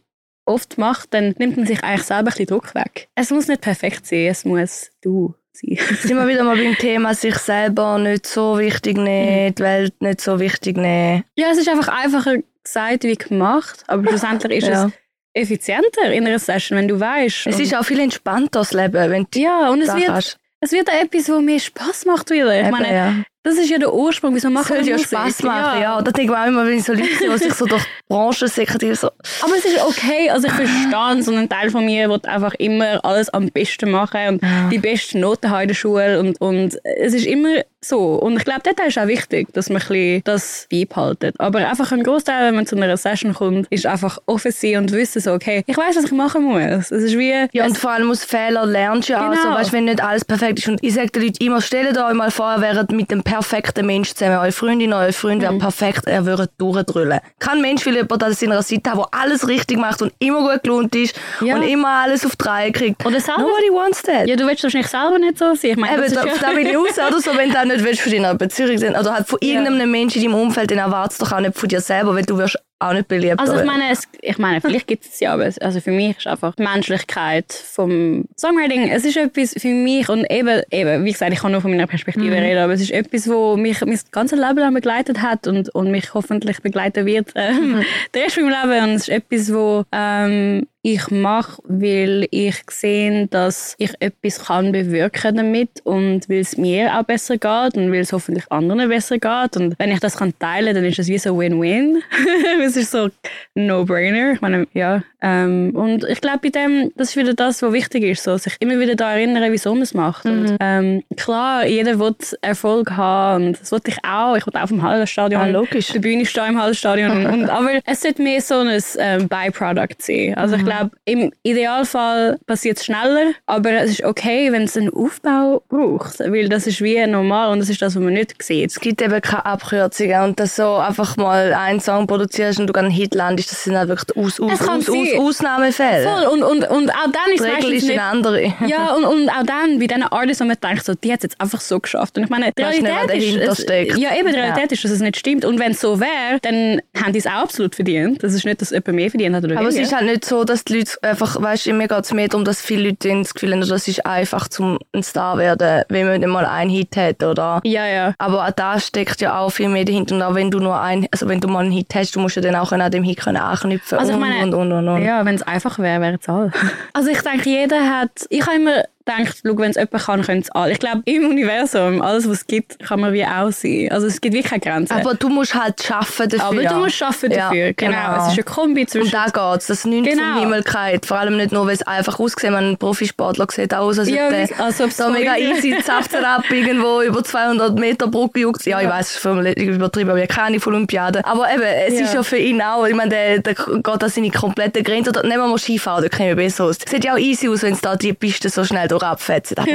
oft macht, dann nimmt man sich eigentlich selber ein bisschen Druck weg. Es muss nicht perfekt sein, es muss du sein. Sind wir wieder mal beim Thema, sich selber nicht so wichtig nehmen, die Welt nicht so wichtig nehmen. Ja, es ist einfach einfacher gesagt wie gemacht, aber schlussendlich ist ja. es effizienter in einer Session, wenn du weißt. Es ist auch viel entspannter das Leben, wenn du ja und es wird hast. es wird auch etwas, was mir Spaß macht wieder. Ich Eben, meine, ja. Das ist ja der Ursprung, wieso machen wir ja Spaß machen, ja. ja. Da denke ich auch immer, wenn ich so Leute sehe, die sich so durch die Branche säcken, so... Aber es ist okay, also ich verstehe so ein Teil von mir will einfach immer alles am besten machen und ja. die besten Noten haben in der Schule und, und es ist immer so. Und ich glaube, dort ist auch wichtig, dass man ein das beibehalten. Aber einfach ein Großteil, wenn man zu einer Session kommt, ist einfach offen sein und wissen so, okay, ich weiß, was ich machen muss. Es ist wie... Ja, und vor allem aus Fehlern lernst du ja genau. auch. So, weißt, wenn nicht alles perfekt ist. Und ich sage den Leuten immer, stellt euch mal vor, ihr wäret mit dem perfekten Mensch zusammen. Eure Freundin, euer Freund wäre mhm. perfekt, er würde durchdrüllen. Kein Mensch will jemanden an seiner Seite haben, der alles richtig macht und immer gut gelohnt ist ja. und immer alles auf drei kriegt. Oder selber, Nobody wants that. Ja, du willst wahrscheinlich selber nicht so sein. Ich meine, Eben, da, ja. da will ich raus, oder so, wenn du nicht willst von deiner Beziehung sein, oder halt von irgendeinem ja. Menschen in deinem Umfeld, den erwartest du doch auch nicht von dir selber, weil du wirst auch nicht beliebt. Also ich meine, es, ich meine, vielleicht gibt es ja, aber also für mich ist einfach die Menschlichkeit vom Songwriting, es ist etwas für mich und eben, eben wie gesagt, ich kann nur von meiner Perspektive mhm. reden, aber es ist etwas, wo mich mein ganzes Leben lang begleitet hat und, und mich hoffentlich begleiten wird ähm, mhm. der Rest von meinem Leben und es ist etwas, wo ähm, ich mache, weil ich sehe, dass ich etwas kann bewirken damit und weil es mir auch besser geht und weil es hoffentlich anderen besser geht und wenn ich das kann teilen, dann ist es wie so Win-Win. es ist so No-Brainer. Ich meine, ja, Ähm, und ich glaube, bei dem, das ist wieder das, was wichtig ist, so, sich immer wieder daran erinnern, wieso man es macht. Mhm. Und, ähm, klar, jeder will Erfolg haben und das wollte ich auch. Ich wollte auch im Hallenstadion. Ja, logisch. Die Bühne stehen im Hallenstadion. und, aber es sollte mehr so ein ähm, Byproduct sein. Also mhm. ich glaube, im Idealfall passiert es schneller, aber es ist okay, wenn es einen Aufbau braucht, weil das ist wie normal und das ist das, was man nicht sieht. Es gibt eben keine Abkürzungen und dass so einfach mal einen Song produzierst und du einen Hit landest, das sind halt wirklich aus, aus, aus, aus, Ausnahmefälle. Voll. Und, und, und auch dann ist es meistens ist nicht... andere. ja, und, und auch dann bei diesen Artists, wo man denkt, so, die hat es jetzt einfach so geschafft. Und ich meine, die Realität ist... Es, ja, eben, die Realität ja. ist, dass es nicht stimmt. Und wenn es so wäre, dann haben die es auch absolut verdient. Das ist nicht, dass jemand mehr verdient hat oder Aber weniger. es ist halt nicht so, dass die Leute einfach, weißt du, mir geht es mehr darum, dass viele Leute das Gefühl haben, das ist einfach zum ein Star werden, wenn man nicht mal einen Hit hat, oder? Ja, ja. Aber auch da steckt ja auch viel mehr dahinter. Und auch wenn du nur ein, also wenn du mal einen Hit hast, du musst ja dann auch an dem Hit können anknüpfen also ich meine, und, und, und, und. Ja, wenn es einfach wäre, wäre es all. Also ich denke, jeder hat, ich habe immer denkt, wenn es jemand kann, können es alle. Ich glaube, im Universum, alles, was es gibt, kann man wie auch sein. Also es gibt wirklich keine Grenzen. Aber du musst halt schaffen dafür. Aber du musst schaffen dafür, ja, genau. genau. Es ist eine Kombi zwischen... Und da geht es, dass nichts genau. vom Himmel geht. Vor allem nicht nur, weil es einfach aussieht. Man, ein Profisportler sieht aus, als ja, der, also so mega easy Zapfen ab irgendwo über 200 Meter Brücke juckt. Ja, ich weiß, es ist übertrieben, aber ich keine von Olympiade. Aber eben, es ja. ist ja für ihn auch, ich meine, der, der geht da seine komplette Grenze. Nehmen wir mal Skifahren, da kenne ich besser aus. Sieht ja auch easy aus, wenn es da die Piste so schnell Rapfett, oder?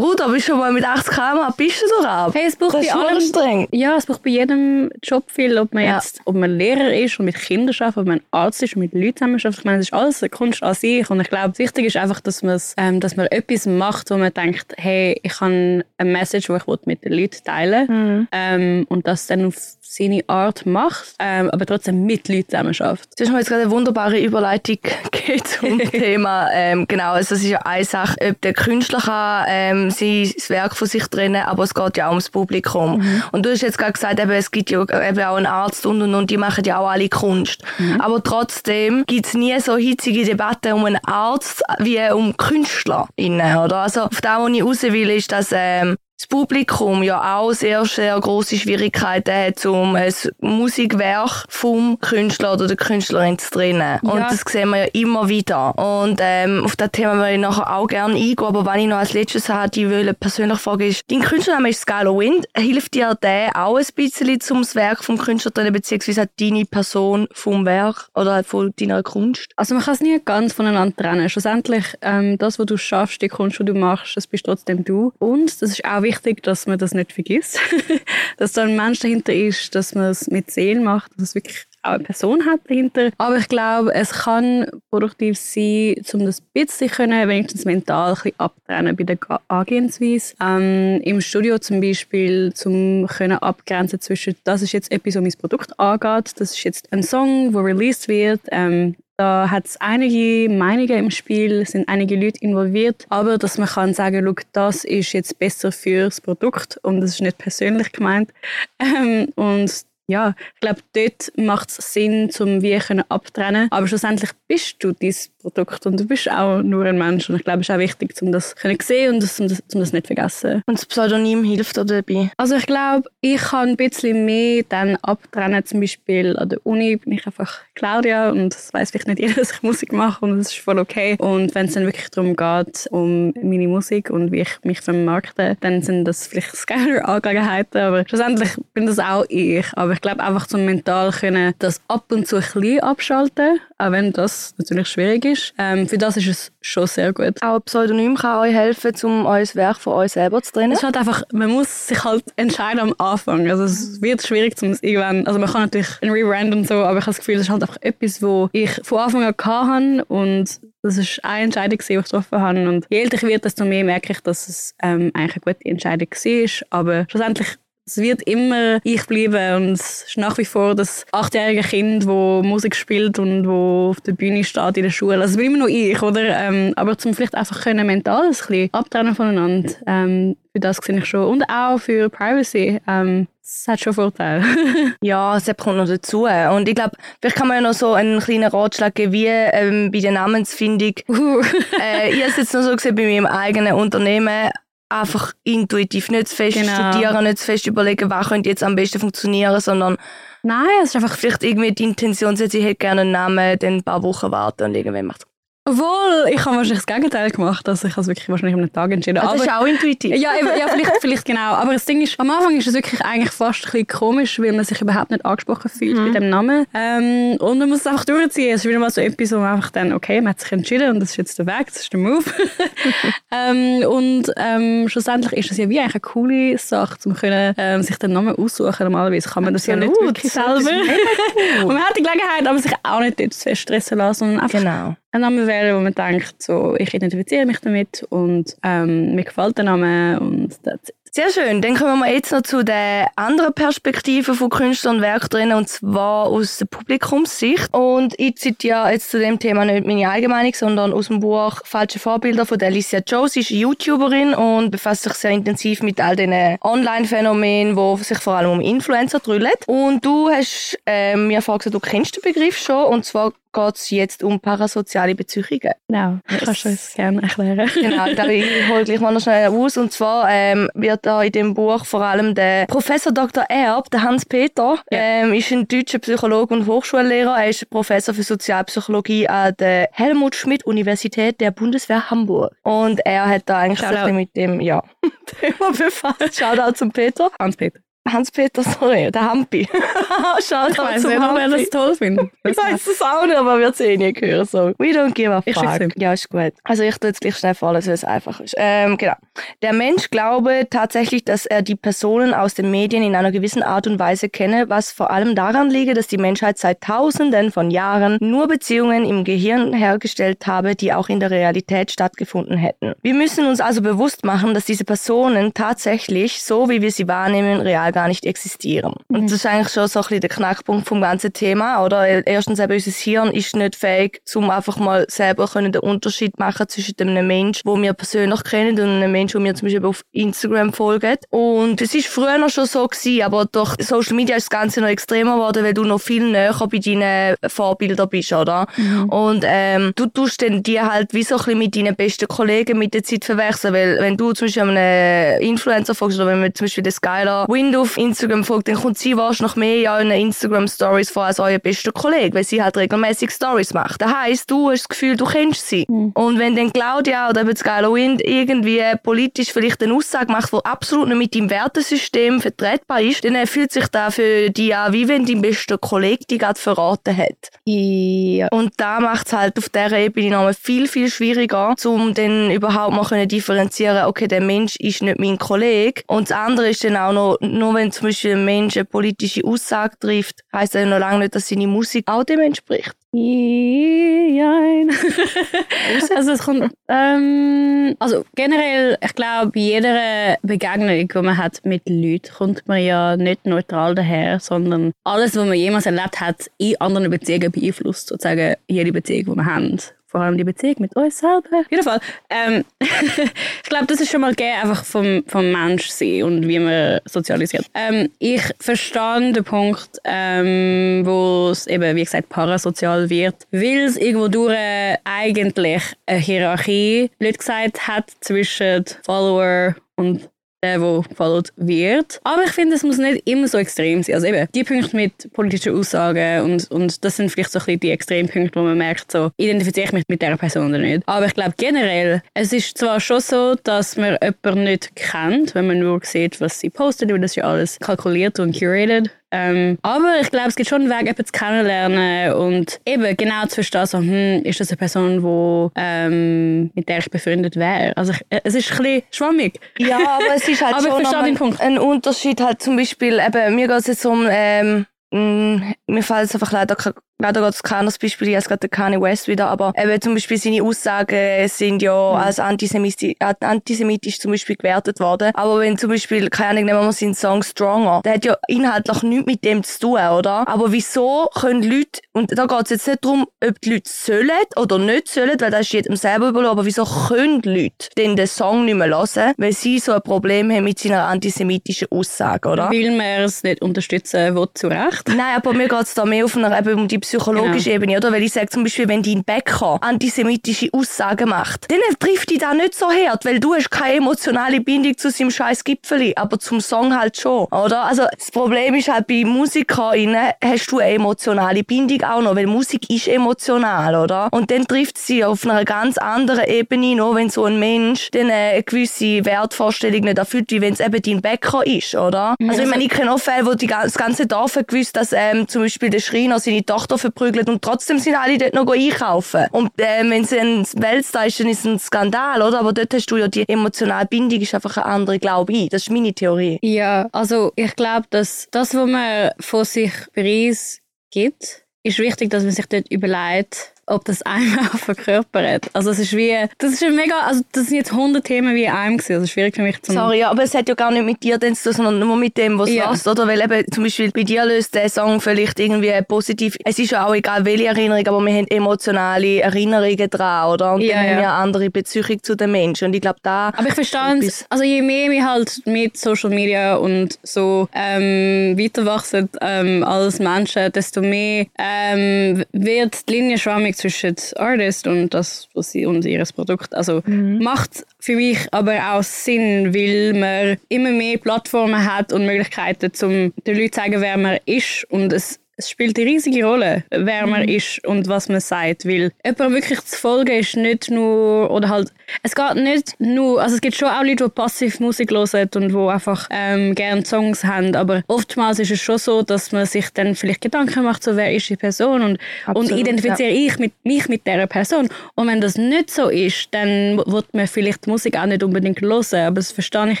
Bruder, bist du schon mal mit 80 km bist du doch ab. Hey, es braucht das bei allem, streng. Ja, es braucht bei jedem Job viel, ob man ja. jetzt, ob man Lehrer ist und mit Kindern arbeitet, ob man Arzt ist und mit Leuten zusammen arbeitet. Ich meine, das ist alles eine Kunst an sich und ich glaube, wichtig ist einfach, dass, ähm, dass man etwas macht, wo man denkt, hey, ich habe eine Message, die ich mit den Leuten teilen mhm. ähm, und das dann auf seine Art macht, ähm, aber trotzdem mit Leuten zusammen schafft. Du hast mir jetzt gerade eine wunderbare Überleitung zum Thema. Ähm, genau, also es ist ja eine Sache, ob der Künstler kann ähm, sein Werk von sich trennen, aber es geht ja auch ums Publikum. Mhm. Und du hast jetzt gerade gesagt, eben, es gibt ja eben auch einen Arzt und und und, die machen ja auch alle Kunst. Mhm. Aber trotzdem gibt es nie so hitzige Debatten um einen Arzt wie um Künstler. Oder? Also auf das, was ich raus will, ist, dass ähm, das Publikum ja auch sehr, sehr große Schwierigkeiten hat, um ein Musikwerk vom Künstler oder der Künstlerin zu trennen. Ja. Und das sehen wir ja immer wieder. Und ähm, auf das Thema würde ich nachher auch gerne eingehen, aber wenn ich noch als letztes habe, die will persönlich fragen ist, dein Künstlername ist Skylar Wind. Hilft dir der auch ein bisschen zum Werk vom Künstler trennen, beziehungsweise deine Person vom Werk oder von deiner Kunst? Also man kann es nie ganz voneinander trennen. Schlussendlich, ähm, das, was du schaffst, die Kunst, die du machst, das bist trotzdem du. Und das ist auch wichtig, dass man das nicht vergisst. dass da ein Mensch dahinter ist, dass man es mit Seelen macht, dass es wirklich auch eine Person hat dahinter. Aber ich glaube, es kann produktiv sein, um das ein bisschen wenigstens mental ein bisschen abtrennen bei der Angehensweise. Ähm, Im Studio zum Beispiel, um abgrenzen zwischen, das ist jetzt etwas, was mein Produkt angeht, das ist jetzt ein Song, der released wird, ähm, da hat es einige Meinungen im Spiel, sind einige Leute involviert, aber dass man kann sagen, Look, das ist jetzt besser fürs Produkt und das ist nicht persönlich gemeint. Ähm, und ja, ich glaube, dort macht es Sinn, zum wie können abtrennen. Aber schlussendlich bist du dein Produkt und du bist auch nur ein Mensch. Und ich glaube, es ist auch wichtig, um das zu sehen und das, um, das, um das nicht zu vergessen. Und das Pseudonym hilft dir dabei? Also ich glaube, ich kann ein bisschen mehr dann abtrennen. Zum Beispiel an der Uni bin ich einfach Claudia und das weiß vielleicht nicht jeder, dass ich Musik mache und das ist voll okay. Und wenn es dann wirklich darum geht, um meine Musik und wie ich mich vermarkte, dann sind das vielleicht Skyler-Angelegenheiten. Aber schlussendlich bin das auch ich. Aber ich glaube einfach zum mental können das ab und zu ein bisschen abschalten, auch wenn das natürlich schwierig ist ist. Ähm, für das ist es schon sehr gut. Auch ein Pseudonym kann euch helfen, um euer Werk von euch selber zu trennen? Es ist halt einfach, man muss sich halt entscheiden am Anfang. Also es wird schwierig, um es irgendwann, also man kann natürlich ein Rebrand und so, aber ich habe das Gefühl, es ist halt einfach etwas, wo ich von Anfang an hatte und das ist eine Entscheidung, die ich getroffen habe. Und je älter ich werde, desto mehr merke ich, dass es ähm, eigentlich eine gute Entscheidung war. Aber schlussendlich es wird immer ich bleiben und es ist nach wie vor das achtjährige Kind, das Musik spielt und wo auf der Bühne steht in der Schule. Also es bin immer noch ich, oder? Ähm, aber zum vielleicht einfach können mental ein bisschen abtrennen voneinander. Ähm, für das sehe ich schon. Und auch für Privacy. Ähm, das hat schon Vorteile. ja, es kommt noch dazu. Und ich glaube, vielleicht kann man ja noch so einen kleinen Ratschlag geben, wie ähm, bei der Namensfindung. Uh. äh, ich habe es jetzt noch so gesehen bei meinem eigenen Unternehmen einfach intuitiv nicht zu fest genau. studieren, nicht zu fest überlegen, was könnte jetzt am besten funktionieren, sondern Nein, es ist einfach Vielleicht irgendwie die Intention, sie hätte gerne einen Namen, dann ein paar Wochen warten und irgendwann macht Obwohl, ich habe wahrscheinlich das Gegenteil gemacht. Also ich habe es wirklich wahrscheinlich an einem Tag entschieden. Ah, das ist auch intuitiv. Ja, eben, ja vielleicht, vielleicht genau. Aber das Ding ist, am Anfang ist es wirklich eigentlich fast ein bisschen komisch, weil man sich überhaupt nicht angesprochen fühlt Mhm. bei dem Namen. Ähm, und man muss es einfach durchziehen. Es ist wieder mal so etwas, wo man einfach dann, okay, man hat sich entschieden und das ist jetzt der Weg, das ist der Move. ähm, und ähm, schlussendlich ist es ja wie eigentlich eine coole Sache, um können, ähm, sich den Namen aussuchen. Normalerweise kann man das ja nicht wirklich selber. und man hat die Gelegenheit, aber sich auch nicht dort zu fest stressen lassen, einfach Genau. Einen Namen wählen, wo man denkt, so, ich identifiziere mich damit und ähm, mir gefällt der Name und that's. Sehr schön. Dann kommen wir jetzt noch zu der anderen Perspektive von Künstler und Werk drin, und zwar aus der Publikumssicht. Und ich zitiere ja jetzt zu dem Thema nicht meine Allgemeinung, sondern aus dem Buch Falsche Vorbilder von Alicia Joe. Sie ist YouTuberin und befasst sich sehr intensiv mit all diesen Online-Phänomenen, die sich vor allem um Influencer drüllen. Und du hast äh, mir vorher gesagt, du kennst den Begriff schon, und zwar geht es jetzt um parasoziale Beziehungen. Genau, kannst du uns gerne erklären. Genau, da ich hole gleich mal noch schnell aus. Und zwar ähm, wird da in dem Buch vor allem der Professor Dr. Erb, der Hans-Peter, ähm, ist ein deutscher Psychologe und Hochschullehrer. Er ist Professor für Sozialpsychologie an der Helmut Schmidt Universität der Bundeswehr Hamburg. Und er hat da eigentlich bisschen mit dem, ja, Thema befasst. Shoutout zum Peter. Hans-Peter. Hans-Peter, sorry, der Hampi. Shoutout Ich zum nicht, ob er das toll findet. Ich weiß es auch nicht, aber wir eh nie hören. So. We don't give a fuck. Ja, ist gut. Also ich tue jetzt gleich schnell vorlesen, weil es einfach ist. Ähm, genau. Der Mensch glaube tatsächlich, dass er die Personen aus den Medien in einer gewissen Art und Weise kenne, was vor allem daran liege, dass die Menschheit seit Tausenden von Jahren nur Beziehungen im Gehirn hergestellt habe, die auch in der Realität stattgefunden hätten. Wir müssen uns also bewusst machen, dass diese Personen tatsächlich, so wie wir sie wahrnehmen, real gar nicht existieren. Und das ist eigentlich schon so ein bisschen der Knackpunkt vom ganzen Thema, oder? Erstens eben, unser Hirn ist nicht fähig, um einfach mal selber können den Unterschied machen zwischen einem Mensch, wo wir persönlich kennen, und einem Mensch, wo wir zum Beispiel auf Instagram folgen. Und es ist früher noch schon so gewesen, aber durch Social Media ist das Ganze noch extremer geworden, weil du noch viel näher bei deinen Vorbildern bist, oder? Und ähm, du tust dann die halt wie so ein bisschen mit deinen besten Kollegen mit der Zeit verwechseln, weil wenn du zum Beispiel einem Influencer folgst oder wenn man zum Beispiel den Skylar Wind auf Instagram folgt, dann kommt sie wahrscheinlich noch mehr ja in Instagram Stories vor als euer bester Kollege, weil sie halt regelmäßig Stories macht. Das heisst, du hast das Gefühl, du kennst sie. Und wenn dann Claudia oder eben Skylar Wind irgendwie politisch vielleicht eine Aussage macht, die absolut nicht mit deinem Wertesystem vertretbar ist, dann fühlt sich da für dich an, wie wenn dein bester Kollege dich gerade verraten hat. Ja. Und da macht es halt auf dieser Ebene nochmal viel, viel schwieriger, um dann überhaupt mal differenzieren, okay, der Mensch ist nicht mein Kollege. Und das andere ist dann auch noch, nur wenn zum Beispiel ein Mensch eine politische Aussage trifft, heisst das ja noch lange nicht, dass seine Musik auch dem entspricht. Jein. also es kommt, ähm, also generell, ich glaube, bei jeder Begegnung, die man hat mit Leuten, kommt man ja nicht neutral daher, sondern alles, was man jemals erlebt hat, in anderen Beziehungen beeinflusst sozusagen jede Beziehung, die wir haben. Vor allem die Beziehung mit uns selber. Auf jeden Fall. Ähm, ich glaube, das ist schon mal gegeben, einfach vom, vom Menschsein und wie man sozialisiert. Ähm, ich verstehe den Punkt, ähm, wo es eben, wie gesagt, parasozial wird, weil es irgendwo durch eigentlich eine Hierarchie, blöd gesagt, hat zwischen Follower und der, der followed wird. Aber ich finde, es muss nicht immer so extrem sein. Also eben, die Punkte mit politischen Aussagen und, und das sind vielleicht so ein bisschen die Extrempunkte, wo man merkt, so, identifiziere ich mich mit dieser Person oder nicht. Aber ich glaube generell, es ist zwar schon so, dass man jemanden nicht kennt, wenn man nur sieht, was sie postet, weil das ist ja alles kalkuliert und curated. Ähm, aber ich glaube, es gibt schon einen Weg, jemanden zu kennenlernen und eben genau zu verstehen, so, hm, ist das eine Person, wo, ähm, mit der ich befreundet wäre. Also ich, äh, es ist ein bisschen schwammig. Ja, aber es ist halt Aber schon Punkt. ein Unterschied halt zum Beispiel, eben, mir geht es jetzt um, ähm, mir fällt jetzt einfach leider, ke- leider Gottes kein anderes Beispiel, jetzt gerade Kanye West wieder, aber eben zum Beispiel seine Aussagen sind ja Mhm. als antisemitisch, äh, antisemitisch zum Beispiel gewertet worden. Aber wenn zum Beispiel, keine Ahnung, nehmen wir mal seinen Song Stronger, der hat ja inhaltlich nichts mit dem zu tun, oder? Aber wieso können Leute, und da geht es jetzt nicht darum, ob die Leute sollen oder nicht sollen, weil das ist jedem selber überlassen, aber wieso können Leute denn den Song nicht mehr hören, weil sie so ein Problem haben mit seiner antisemitischen Aussage, oder? Weil man es nicht unterstützen will, zu Recht. Nein, aber mir geht es da mehr auf einer, eben um die psychologische Ebene, oder? Weil ich sage zum Beispiel, wenn dein Bäcker antisemitische Aussagen macht, dann trifft dich das nicht so hart, weil du hast keine emotionale Bindung zu seinem scheiß Gipfeli, aber zum Song halt schon, oder? Also das Problem ist halt bei MusikerInnen hast du eine emotionale Bindung auch noch, weil Musik ist emotional, oder? Und dann trifft sie auf einer ganz anderen Ebene noch, wenn so ein Mensch dann eine gewisse Wertvorstellung nicht erfüllt, wie wenn es eben dein Bäcker ist, oder? Also ich meine, ich kenne auch Fälle, wo die, das ganze Dorf hat gewusst, dass ähm, zum Beispiel der Schreiner seine Tochter verprügelt und trotzdem sind alle dort noch einkaufen. Und ähm, wenn es ein Weltstar ist, dann ist es ein Skandal, oder? Aber dort hast du ja die emotionale Bindung, ist einfach eine andere, glaube ich. Das ist meine Theorie. Ja, also ich glaube, dass das, was man von sich preis gibt, ist wichtig, dass man sich dort überlegt, ob das einem auch verkörpert. Also es ist wie, das ist mega, also das sind jetzt 100 Themen wie in einem gewesen. Also schwierig für mich zu Sorry, ja, aber es hat ja gar nicht mit dir zu tun, sondern nur mit dem, was Ja. du hast, oder? Weil eben zum Beispiel bei dir löst der Song vielleicht irgendwie positiv, es ist ja auch egal welche Erinnerung, aber wir haben emotionale Erinnerungen dran, oder? Und Ja, dann haben wir ja. eine andere Beziehung zu den Menschen. Und ich glaube, da... Aber ich verstehe es. Also je mehr wir halt mit Social Media und so ähm, weiterwachsen ähm, als Menschen, desto mehr ähm, wird die Linie schwammig zwischen Artist und das, was sie und ihres Produkt. Also macht für mich aber auch Sinn, weil man immer mehr Plattformen hat und Möglichkeiten, um den Leuten zu sagen, wer man ist. Und es es spielt eine riesige Rolle, wer man ist und was man sagt, weil jemand wirklich zu folgen ist nicht nur, oder halt, es geht nicht nur, also es gibt schon auch Leute, die passiv Musik hören und die einfach ähm, gerne Songs haben, aber oftmals ist es schon so, dass man sich dann vielleicht Gedanken macht, so wer ist die Person und, und Absolut, identifiziere ich mit, mich mit dieser Person und wenn das nicht so ist, dann wird man vielleicht die Musik auch nicht unbedingt hören, aber das verstehe ich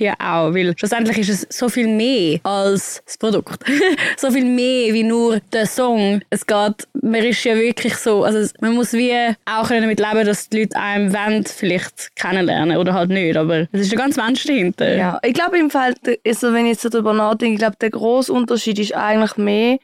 ja auch, weil schlussendlich ist es so viel mehr als das Produkt. so viel mehr wie nur der Song. Es geht, man ist ja wirklich so, also man muss wie auch können damit leben, dass die Leute einem wollen, vielleicht kennenlernen oder halt nicht, aber es ist ein ganz Mensch dahinter. Ja, ich glaube im Fall, also wenn ich jetzt so darüber nachdenke, ich glaube, der grosse Unterschied ist eigentlich mehr,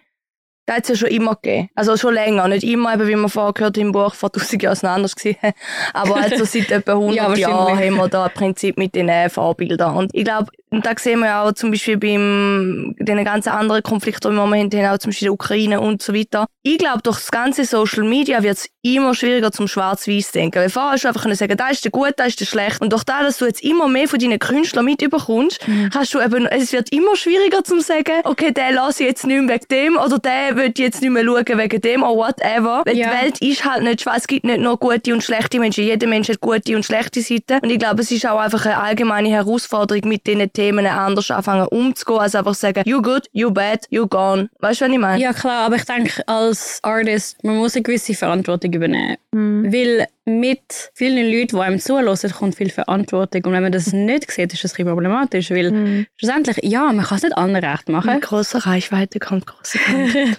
das hat es ja schon immer gegeben. Also schon länger. Nicht immer, eben, wie wir vorher gehört im Buch vor 1000 Jahren es anders. Aber also seit etwa 100 Ja, Jahren haben wir da ein Prinzip mit den äh, Vorbildern. Und ich glaube, da sehen wir ja auch zum Beispiel beim, den ganzen anderen Konflikten, die wir haben, auch zum Beispiel der Ukraine und so weiter. Ich glaube, durch das ganze Social Media wird es immer schwieriger zum Schwarz-Weiß denken. Weil vorher hast du einfach sagen, da ist der gut, da ist der schlecht. Und durch das, dass du jetzt immer mehr von deinen Künstlern mitbekommst, hast du eben, es wird immer schwieriger zum sagen, okay, der lasse ich jetzt nicht mehr wegen dem oder der will ich jetzt nicht mehr schauen wegen dem oder whatever. Weil Ja. die Welt ist halt nicht schwarz. Es gibt nicht nur gute und schlechte Menschen. Jeder Mensch hat gute und schlechte Seiten. Und ich glaube, es ist auch einfach eine allgemeine Herausforderung, mit diesen Themen anders anfangen umzugehen, als einfach sagen, you good, you bad, you gone. Weißt du, was ich meine? Ja, klar, aber ich denke, als Artist, man muss eine gewisse Verantwortung übernehmen. Weil mit vielen Leuten, die einem zuhören, kommt viel Verantwortung. Und wenn man das nicht sieht, ist das ein bisschen problematisch. Weil schlussendlich, ja, man kann es nicht allen recht machen. Mit grosser Reichweite kommt Reichweite.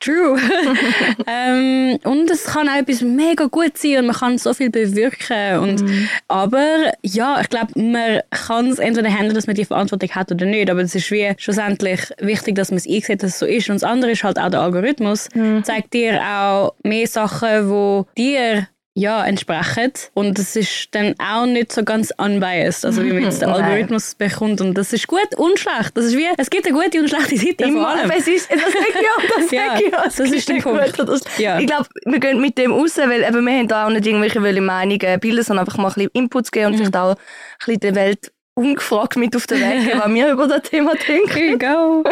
True. ähm, und es kann auch etwas mega gut sein und man kann so viel bewirken. Und, Aber ja, ich glaube, man kann es entweder handeln, dass man die Verantwortung hat oder nicht. Aber es ist wie schlussendlich wichtig, dass man es einsieht, dass es so ist. Und das andere ist halt auch der Algorithmus. Zeigt dir auch mehr Sachen, wo dir ja, entsprechen. Und das ist dann auch nicht so ganz unbiased, also wie man jetzt den. Algorithmus bekommt. Und das ist gut und schlecht. Das ist wie, es gibt eine gute und schlechte Seite Immer, allem. aber es ist, das sag ich ja, das Ja, sag ich ja. Es das ist der Punkt. das- Ja. Ich glaube, wir gehen mit dem raus, weil eben, wir haben da auch nicht irgendwelche Meinungen bilden, sondern einfach mal ein bisschen Inputs geben und Mhm. vielleicht auch ein bisschen der Welt ungefragt mit auf den Weg geben, was wir über das Thema denken. Here you go.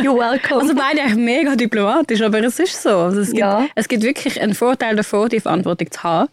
You're welcome. Also beide eigentlich mega diplomatisch, aber es ist so. Also es, gibt, Ja. es gibt wirklich einen Vorteil davon, die Verantwortung zu haben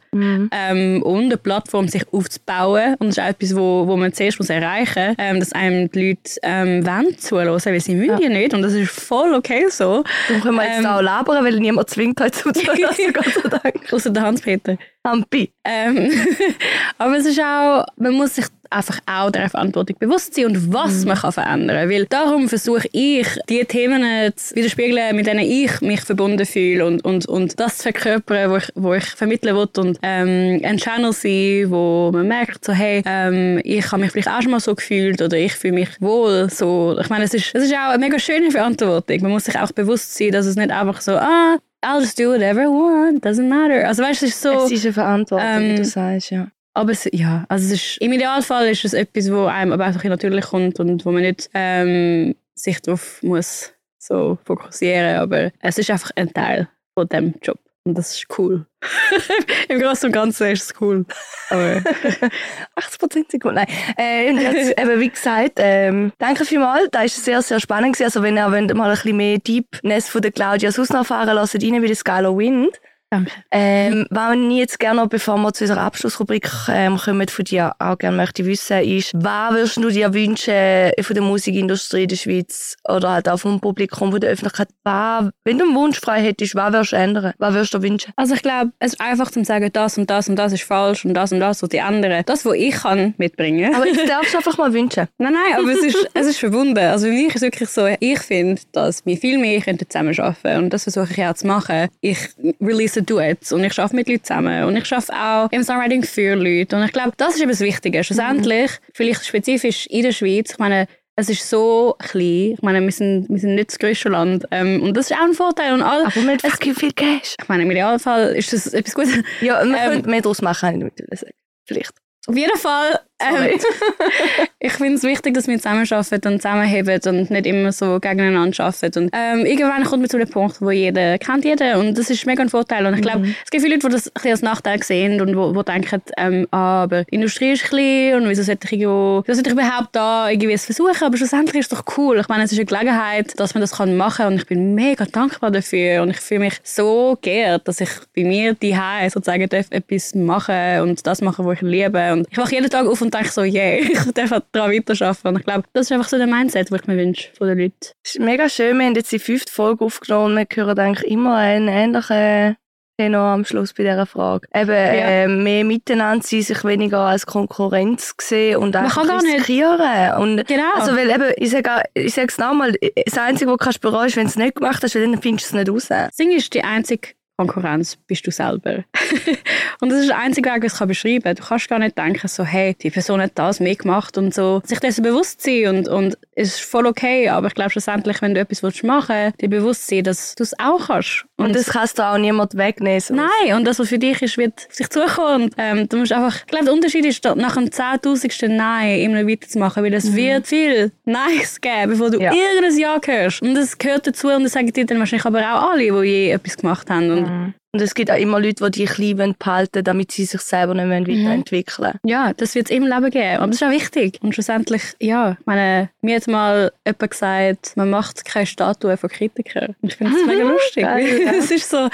ähm, und eine Plattform sich aufzubauen. Und das ist auch etwas, wo, wo man zuerst muss erreichen muss, ähm, dass einem die Leute ähm, wollen zuhören, weil sie müssen ja. nicht. Und das ist voll okay so. Dann können wir jetzt ähm, auch labern, weil niemand zwingt heute zuzuhören, also Gott sei Dank. Außer der Hans-Peter. Hampi. Ähm, aber es ist auch, man muss sich einfach auch der Verantwortung bewusst sein und was man kann verändern. Weil darum versuche ich, die Themen zu widerspiegeln, mit denen ich mich verbunden fühle und, und, und das zu verkörpern, wo ich, wo ich vermitteln will und ähm, ein Channel sein, wo man merkt, so, hey, ähm, ich habe mich vielleicht auch schon mal so gefühlt oder ich fühle mich wohl so. Ich meine, es ist, es ist auch eine mega schöne Verantwortung. Man muss sich auch bewusst sein, dass es nicht einfach so, ah, I'll just do whatever I want, doesn't matter. Also weißt du, es ist so... Es ist eine Verantwortung, wie ähm, du sagst, ja. Aber es, ja, also es ist, im Idealfall ist es etwas, wo einem aber einfach natürlich kommt und wo man nicht ähm, sich darauf muss so fokussieren. Aber es ist einfach ein Teil von dem Job. Und das ist cool. Im Großen und Ganzen ist es cool. Aber 80% sind gut. Nein. Ähm, jetzt, eben, wie gesagt, ähm, danke vielmals. Das war sehr, sehr spannend. Gewesen. Also, wenn ihr wollt, mal ein bisschen mehr Deepness von der Claudia Susna erfahren lasst rein bei der Skylar Wind. Danke. Ähm, was ich jetzt gerne noch, bevor wir zu unserer Abschlussrubrik ähm, kommen, von dir auch gerne möchte wissen, ist, was würdest du dir wünschen von der Musikindustrie in der Schweiz oder halt auch vom Publikum, von der Öffentlichkeit, was, wenn du einen Wunsch frei hättest, was würdest du ändern? Was würdest du dir wünschen? Also ich glaube, es ist einfach zu sagen, das und das und das ist falsch und das und das und die anderen. Das, was ich kann mitbringen. Aber ich darf es einfach mal wünschen. Nein, nein, aber es ist, es ist verbunden. Also für mich ist es wirklich so, ich finde, dass wir viel mehr zusammenarbeiten und das versuche ich auch zu machen. Ich release Duets und ich arbeite mit Leuten zusammen und ich arbeite auch im Songwriting für Leute und ich glaube, das ist eben das Wichtige. Schlussendlich, vielleicht spezifisch in der Schweiz, ich meine, es ist so klein. Ich meine, wir sind, wir sind nicht das größte Land. Ähm, und das ist auch ein Vorteil. Und all, Aber mit fucking viel Cash. ich meine, im Idealfall ist das etwas Gutes. Ja, man Ähm, könnte mehr daraus machen, kann ich sagen. Vielleicht. Auf jeden Fall, ähm, ich finde es wichtig, dass wir zusammenarbeiten und zusammenheben und nicht immer so gegeneinander arbeiten. Und ähm, irgendwann kommt man zu dem Punkt, wo jeder kennt jeden und das ist mega ein Vorteil. Und ich glaube, es gibt viele Leute, die das ein bisschen als Nachteil sehen und wo, wo denken, ähm, ah, aber die Industrie ist klein und wieso sollte ich, irgendwo, wieso sollte ich überhaupt da irgendwie es versuchen? Aber schlussendlich ist es doch cool. Ich meine, es ist eine Gelegenheit, dass man das kann machen kann und ich bin mega dankbar dafür und ich fühle mich so geehrt, dass ich bei mir die sozusagen darf etwas machen und das machen, was ich liebe. Und ich wache jeden Tag auf und denke so, yeah, ich darf daran weiterarbeiten. Und ich glaube, das ist einfach so der Mindset, den ich mir wünsche von den Leuten. Es ist mega schön, wir haben jetzt die fünfte Folge aufgenommen und wir hören eigentlich immer einen ähnlichen Tenor am Schluss bei dieser Frage. Eben, äh, mehr miteinander sein, sich weniger als Konkurrenz sehen und Man einfach riskieren. Und Genau. Also, weil eben, ich sage sag's nochmal, das Einzige, was du kannst bereuen, ist, wenn du es nicht gemacht hast, weil dann findest du es nicht raus. Das Ding ist, die einzige Konkurrenz bist du selber. und das ist der einzige Weg, was ich beschreiben kann. Du kannst gar nicht denken, so, hey, die Person hat das mitgemacht und so. Sich dessen bewusst sein und, und es ist voll okay. Aber ich glaube schlussendlich, wenn du etwas willst machen willst, dir bewusst sein, dass du es auch kannst. Und, das kannst du auch niemand wegnehmen. So. Nein, und das, was für dich ist, wird auf sich zukommen. Und, ähm, du musst einfach, ich glaube, der Unterschied ist, nach dem zehntausendsten Nein immer weiterzumachen, weil es wird viel Neins geben, bevor du Ja. irgendein Ja hörst. Und das gehört dazu und das sagen dir dann wahrscheinlich aber auch alle, die je etwas gemacht haben. Und Und es gibt auch immer Leute, die dich klein wollen behalten damit sie sich selber nicht mehr weiterentwickeln ja, das wird es im Leben geben. Aber das ist auch wichtig. Und schlussendlich, ja, meine, mir hat mal jemand gesagt, man macht keine Statue von Kritikern. Und ich finde das mega lustig. Geil, ja. Es ist so,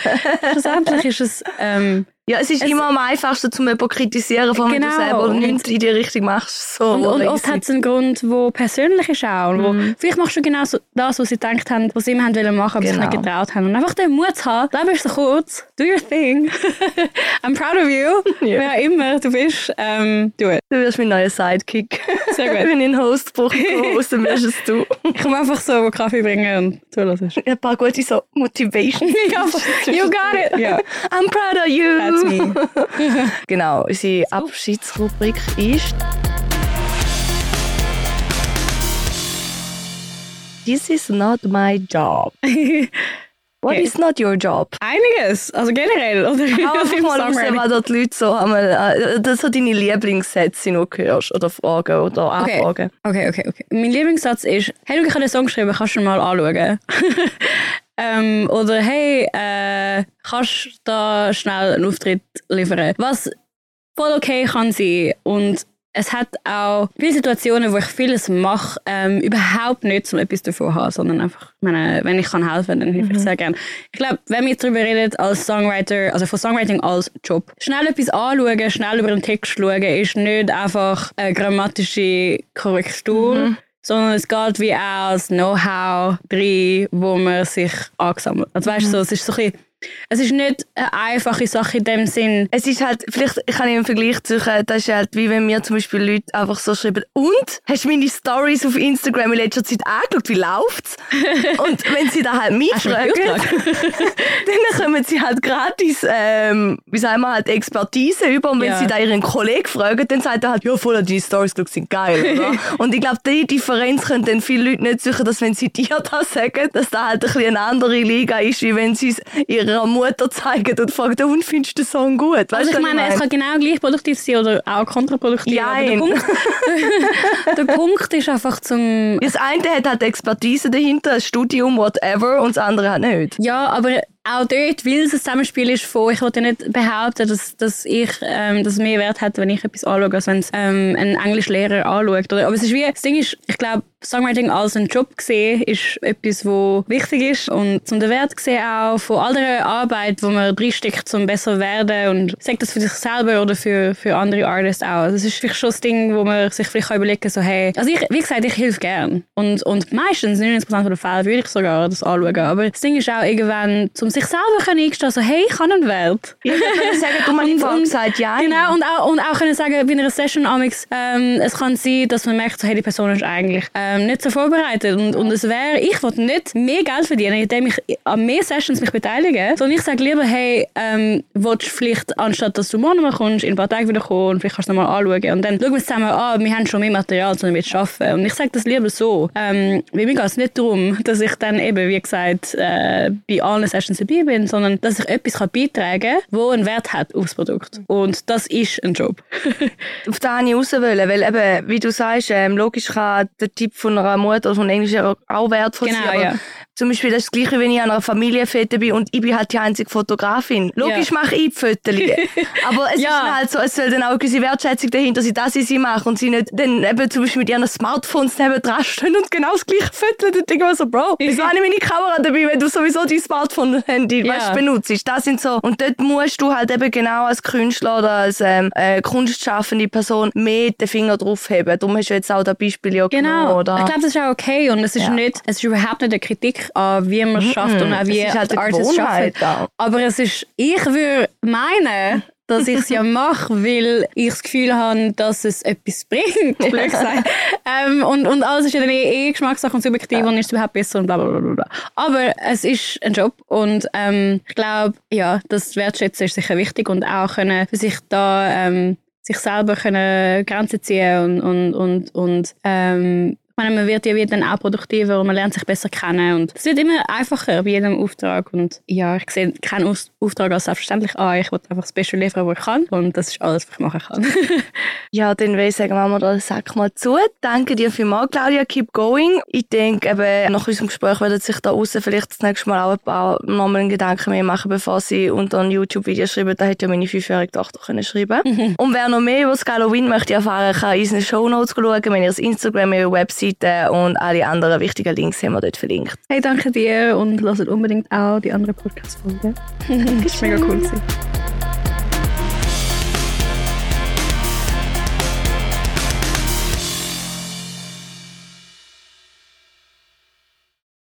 schlussendlich ist es, ähm, Ja, es ist Es- immer am einfachsten, zum jemanden zu kritisieren, vor allem wenn du Genau, selber nichts in die Richtung machst. So Und, und oft hat es einen Grund, der persönlich ist auch. Wo, Vielleicht machst du genau so das, was sie gedacht haben, was sie immer haben wollen machen, aber sich Genau. nicht getraut haben. Und einfach den Mut zu haben, Leben ist so kurz, do your thing. I'm proud of you. Ja. Wer immer du bist, ähm, do it. Du wirst mein neuer Sidekick. Sehr gut. Wenn ich einen Host brauche, aus dem wirst es du. Ich komme einfach so Kaffee bringen und zulassen. Ein paar gute so Motivation. You got it. Ja, I'm proud of you. that's me. Genau, unsere Abschiedsrubrik ist. This is not my job. What Okay. is not your job? Einiges, also generell. Oder Hau einfach mal raus, was dort die Leute so haben. äh, Das so deine Lieblingssätze, du hörst. Oder Fragen oder Okay. Anfragen. Okay, okay, okay. Mein Lieblingssatz ist, hey, du, ich habe den Song geschrieben, kannst du ihn mal anschauen? Ähm, oder hey, äh, kannst du da schnell einen Auftritt liefern? Was voll okay kann sein. Und es hat auch viele Situationen, wo ich vieles mache, ähm, überhaupt nicht, um etwas davon zu haben, sondern einfach, meine, wenn ich kann helfen, dann helfe ich sehr gerne. Ich glaube, wenn wir darüber reden als Songwriter, also von Songwriting als Job, schnell etwas anschauen, schnell über den Text schauen, ist nicht einfach eine grammatische Korrektur, sondern es geht wie auch das Know-how rein, wo man sich angesammelt Also weißt du, so, es ist so ein bisschen, es ist nicht eine einfache Sache in dem Sinn, Es ist halt, vielleicht kann ich einen Vergleich ziehen, das ist halt wie wenn mir zum Beispiel Leute einfach so schreiben, und? Hast du meine Stories auf Instagram in letzter Zeit angeschaut? Wie läuft's? und wenn sie da halt mich mitfragen, dann kommen sie halt gratis, ähm, wie sagen wir, halt Expertise über. Und wenn Ja. sie da ihren Kollegen fragen, dann sagt er halt, ja, voll, deine Stories sind geil, oder? und ich glaube, die Differenz können dann viele Leute nicht suchen, dass wenn sie dir das sagen, dass da halt ein bisschen eine andere Liga ist, wie wenn sie es ihrer Mutter zeigen und fragen, und findest du den Song gut? Weißt Also ich was meine, es kann genau gleich produktiv sein oder auch kontraproduktiv. Aber der, Punkt, der Punkt ist einfach zum... Das eine hat halt Expertise dahinter, ein Studium, whatever, und das andere hat nicht. Ja, aber auch dort, weil es ein Zusammenspiel ist von, ich wollte nicht behaupten, dass, dass ich ähm, das mehr Wert hätte, wenn ich etwas anschaue, als wenn es ähm, ein Englischlehrer anschaut. Oder, aber es ist wie, das Ding ist, ich glaube, Songwriting als ein Job gesehen ist etwas, wo wichtig ist und zum den Wert gesehen auch von all der Arbeit, wo man reinsteckt, um besser zu werden und sagt das für sich selber oder für, für andere Artists auch. Also es ist vielleicht schon das Ding, wo man sich vielleicht überlegen kann, so hey, also ich, wie gesagt, ich helfe gern und, und meistens, 99% der Fälle würde ich sogar das anschauen, aber das Ding ist auch irgendwann, um sich selber können eingestehen, so hey, ich habe einen Wert. Ich würde sagen, du hast und, gesagt, ja. Genau, und auch, und auch können sagen, bei einer Session amix, ähm, es kann sein, dass man merkt, so, hey, die Person ist eigentlich ähm, nicht so vorbereitet. Und, und es wäre, ich wollte nicht mehr Geld verdienen, indem ich an mehr Sessions mich beteilige, sondern ich sage lieber, hey, ähm, willst du vielleicht, anstatt dass du morgen mal kommst, in ein paar Tagen wieder kommen, vielleicht kannst du nochmal anschauen. Und dann schauen wir zusammen an, wir haben schon mehr Material, sondern wir arbeiten. Und ich sage das lieber so. Ähm, weil mir geht es nicht darum, dass ich dann eben, wie gesagt, äh, bei allen Sessions dabei bin, sondern dass ich etwas kann beitragen kann, wo einen Wert hat aufs Produkt. Und das ist ein Job. Auf das wollte ich raus, weil eben, wie du sagst, ähm, logisch kann der Tipp von einer Mutter oder von Englisch auch wertvoll genau, sein. Ja. Zum Beispiel das, ist das Gleiche, wenn ich an einer Familienfete bin und ich bin halt die einzige Fotografin. Logisch ja. mache ich Fotos. Aber es ja. ist halt so, es soll dann auch eine gewisse Wertschätzung dahinter sein, dass ich sie mache und sie nicht dann eben zum Beispiel mit ihren Smartphones neben dran stehen und genau das gleiche Foto. Dann denke ich mir so, Bro, wieso habe ich meine Kamera dabei, wenn du sowieso dein Smartphone-Handy ja. benutzt? Das sind so. Und dort musst du halt eben genau als Künstler oder als ähm, äh, kunstschaffende Person mehr den Finger drauf haben. Darum hast du jetzt auch das Beispiel ja Genau. Genommen, oder? Ich glaube, das ist auch okay und es ist, nicht, es ist überhaupt nicht eine Kritik an wie man es schafft und auch wie es halt Artists schaffen. Aber es ist, ich würde meinen, dass ich es ja mache, weil ich das Gefühl habe, dass es etwas bringt. ähm, und, und alles ist ja dann eh, eh Geschmackssache und subjektiv ja. und ist überhaupt besser und bla bla bla bla. Aber es ist ein Job und ähm, ich glaube, ja, das Wertschätzen ist sicher wichtig und auch können für sich da ähm, sich selber können Grenzen ziehen und, und, und, und ähm, meine, man wird ja wieder dann auch produktiver und man lernt sich besser kennen und es wird immer einfacher bei jedem Auftrag und ja, ich sehe keinen Auftrag als selbstverständlich an. Ich will einfach das Beste liefern, was ich kann und das ist alles, was ich machen kann. ja, dann würde ich sagen, machen wir da Sack mal zu. Danke dir vielmals, Claudia. Keep going. Ich denke, eben, nach unserem Gespräch werden sich da außen vielleicht das nächste Mal auch ein paar nochmal einen Gedanken mehr machen, bevor sie unter ein YouTube-Video schreiben. Da hätte ja meine fünfjährige Tochter können schreiben mhm. Und wer noch mehr über das Halloween möchte erfahren, kann in unseren Show Notes schauen, wenn ihr das Instagram, ihre Website Webseite und alle anderen wichtigen Links haben wir dort verlinkt. Hey, danke dir und lasst unbedingt auch die anderen Podcast-Folgen. das ist mega cool. Gewesen.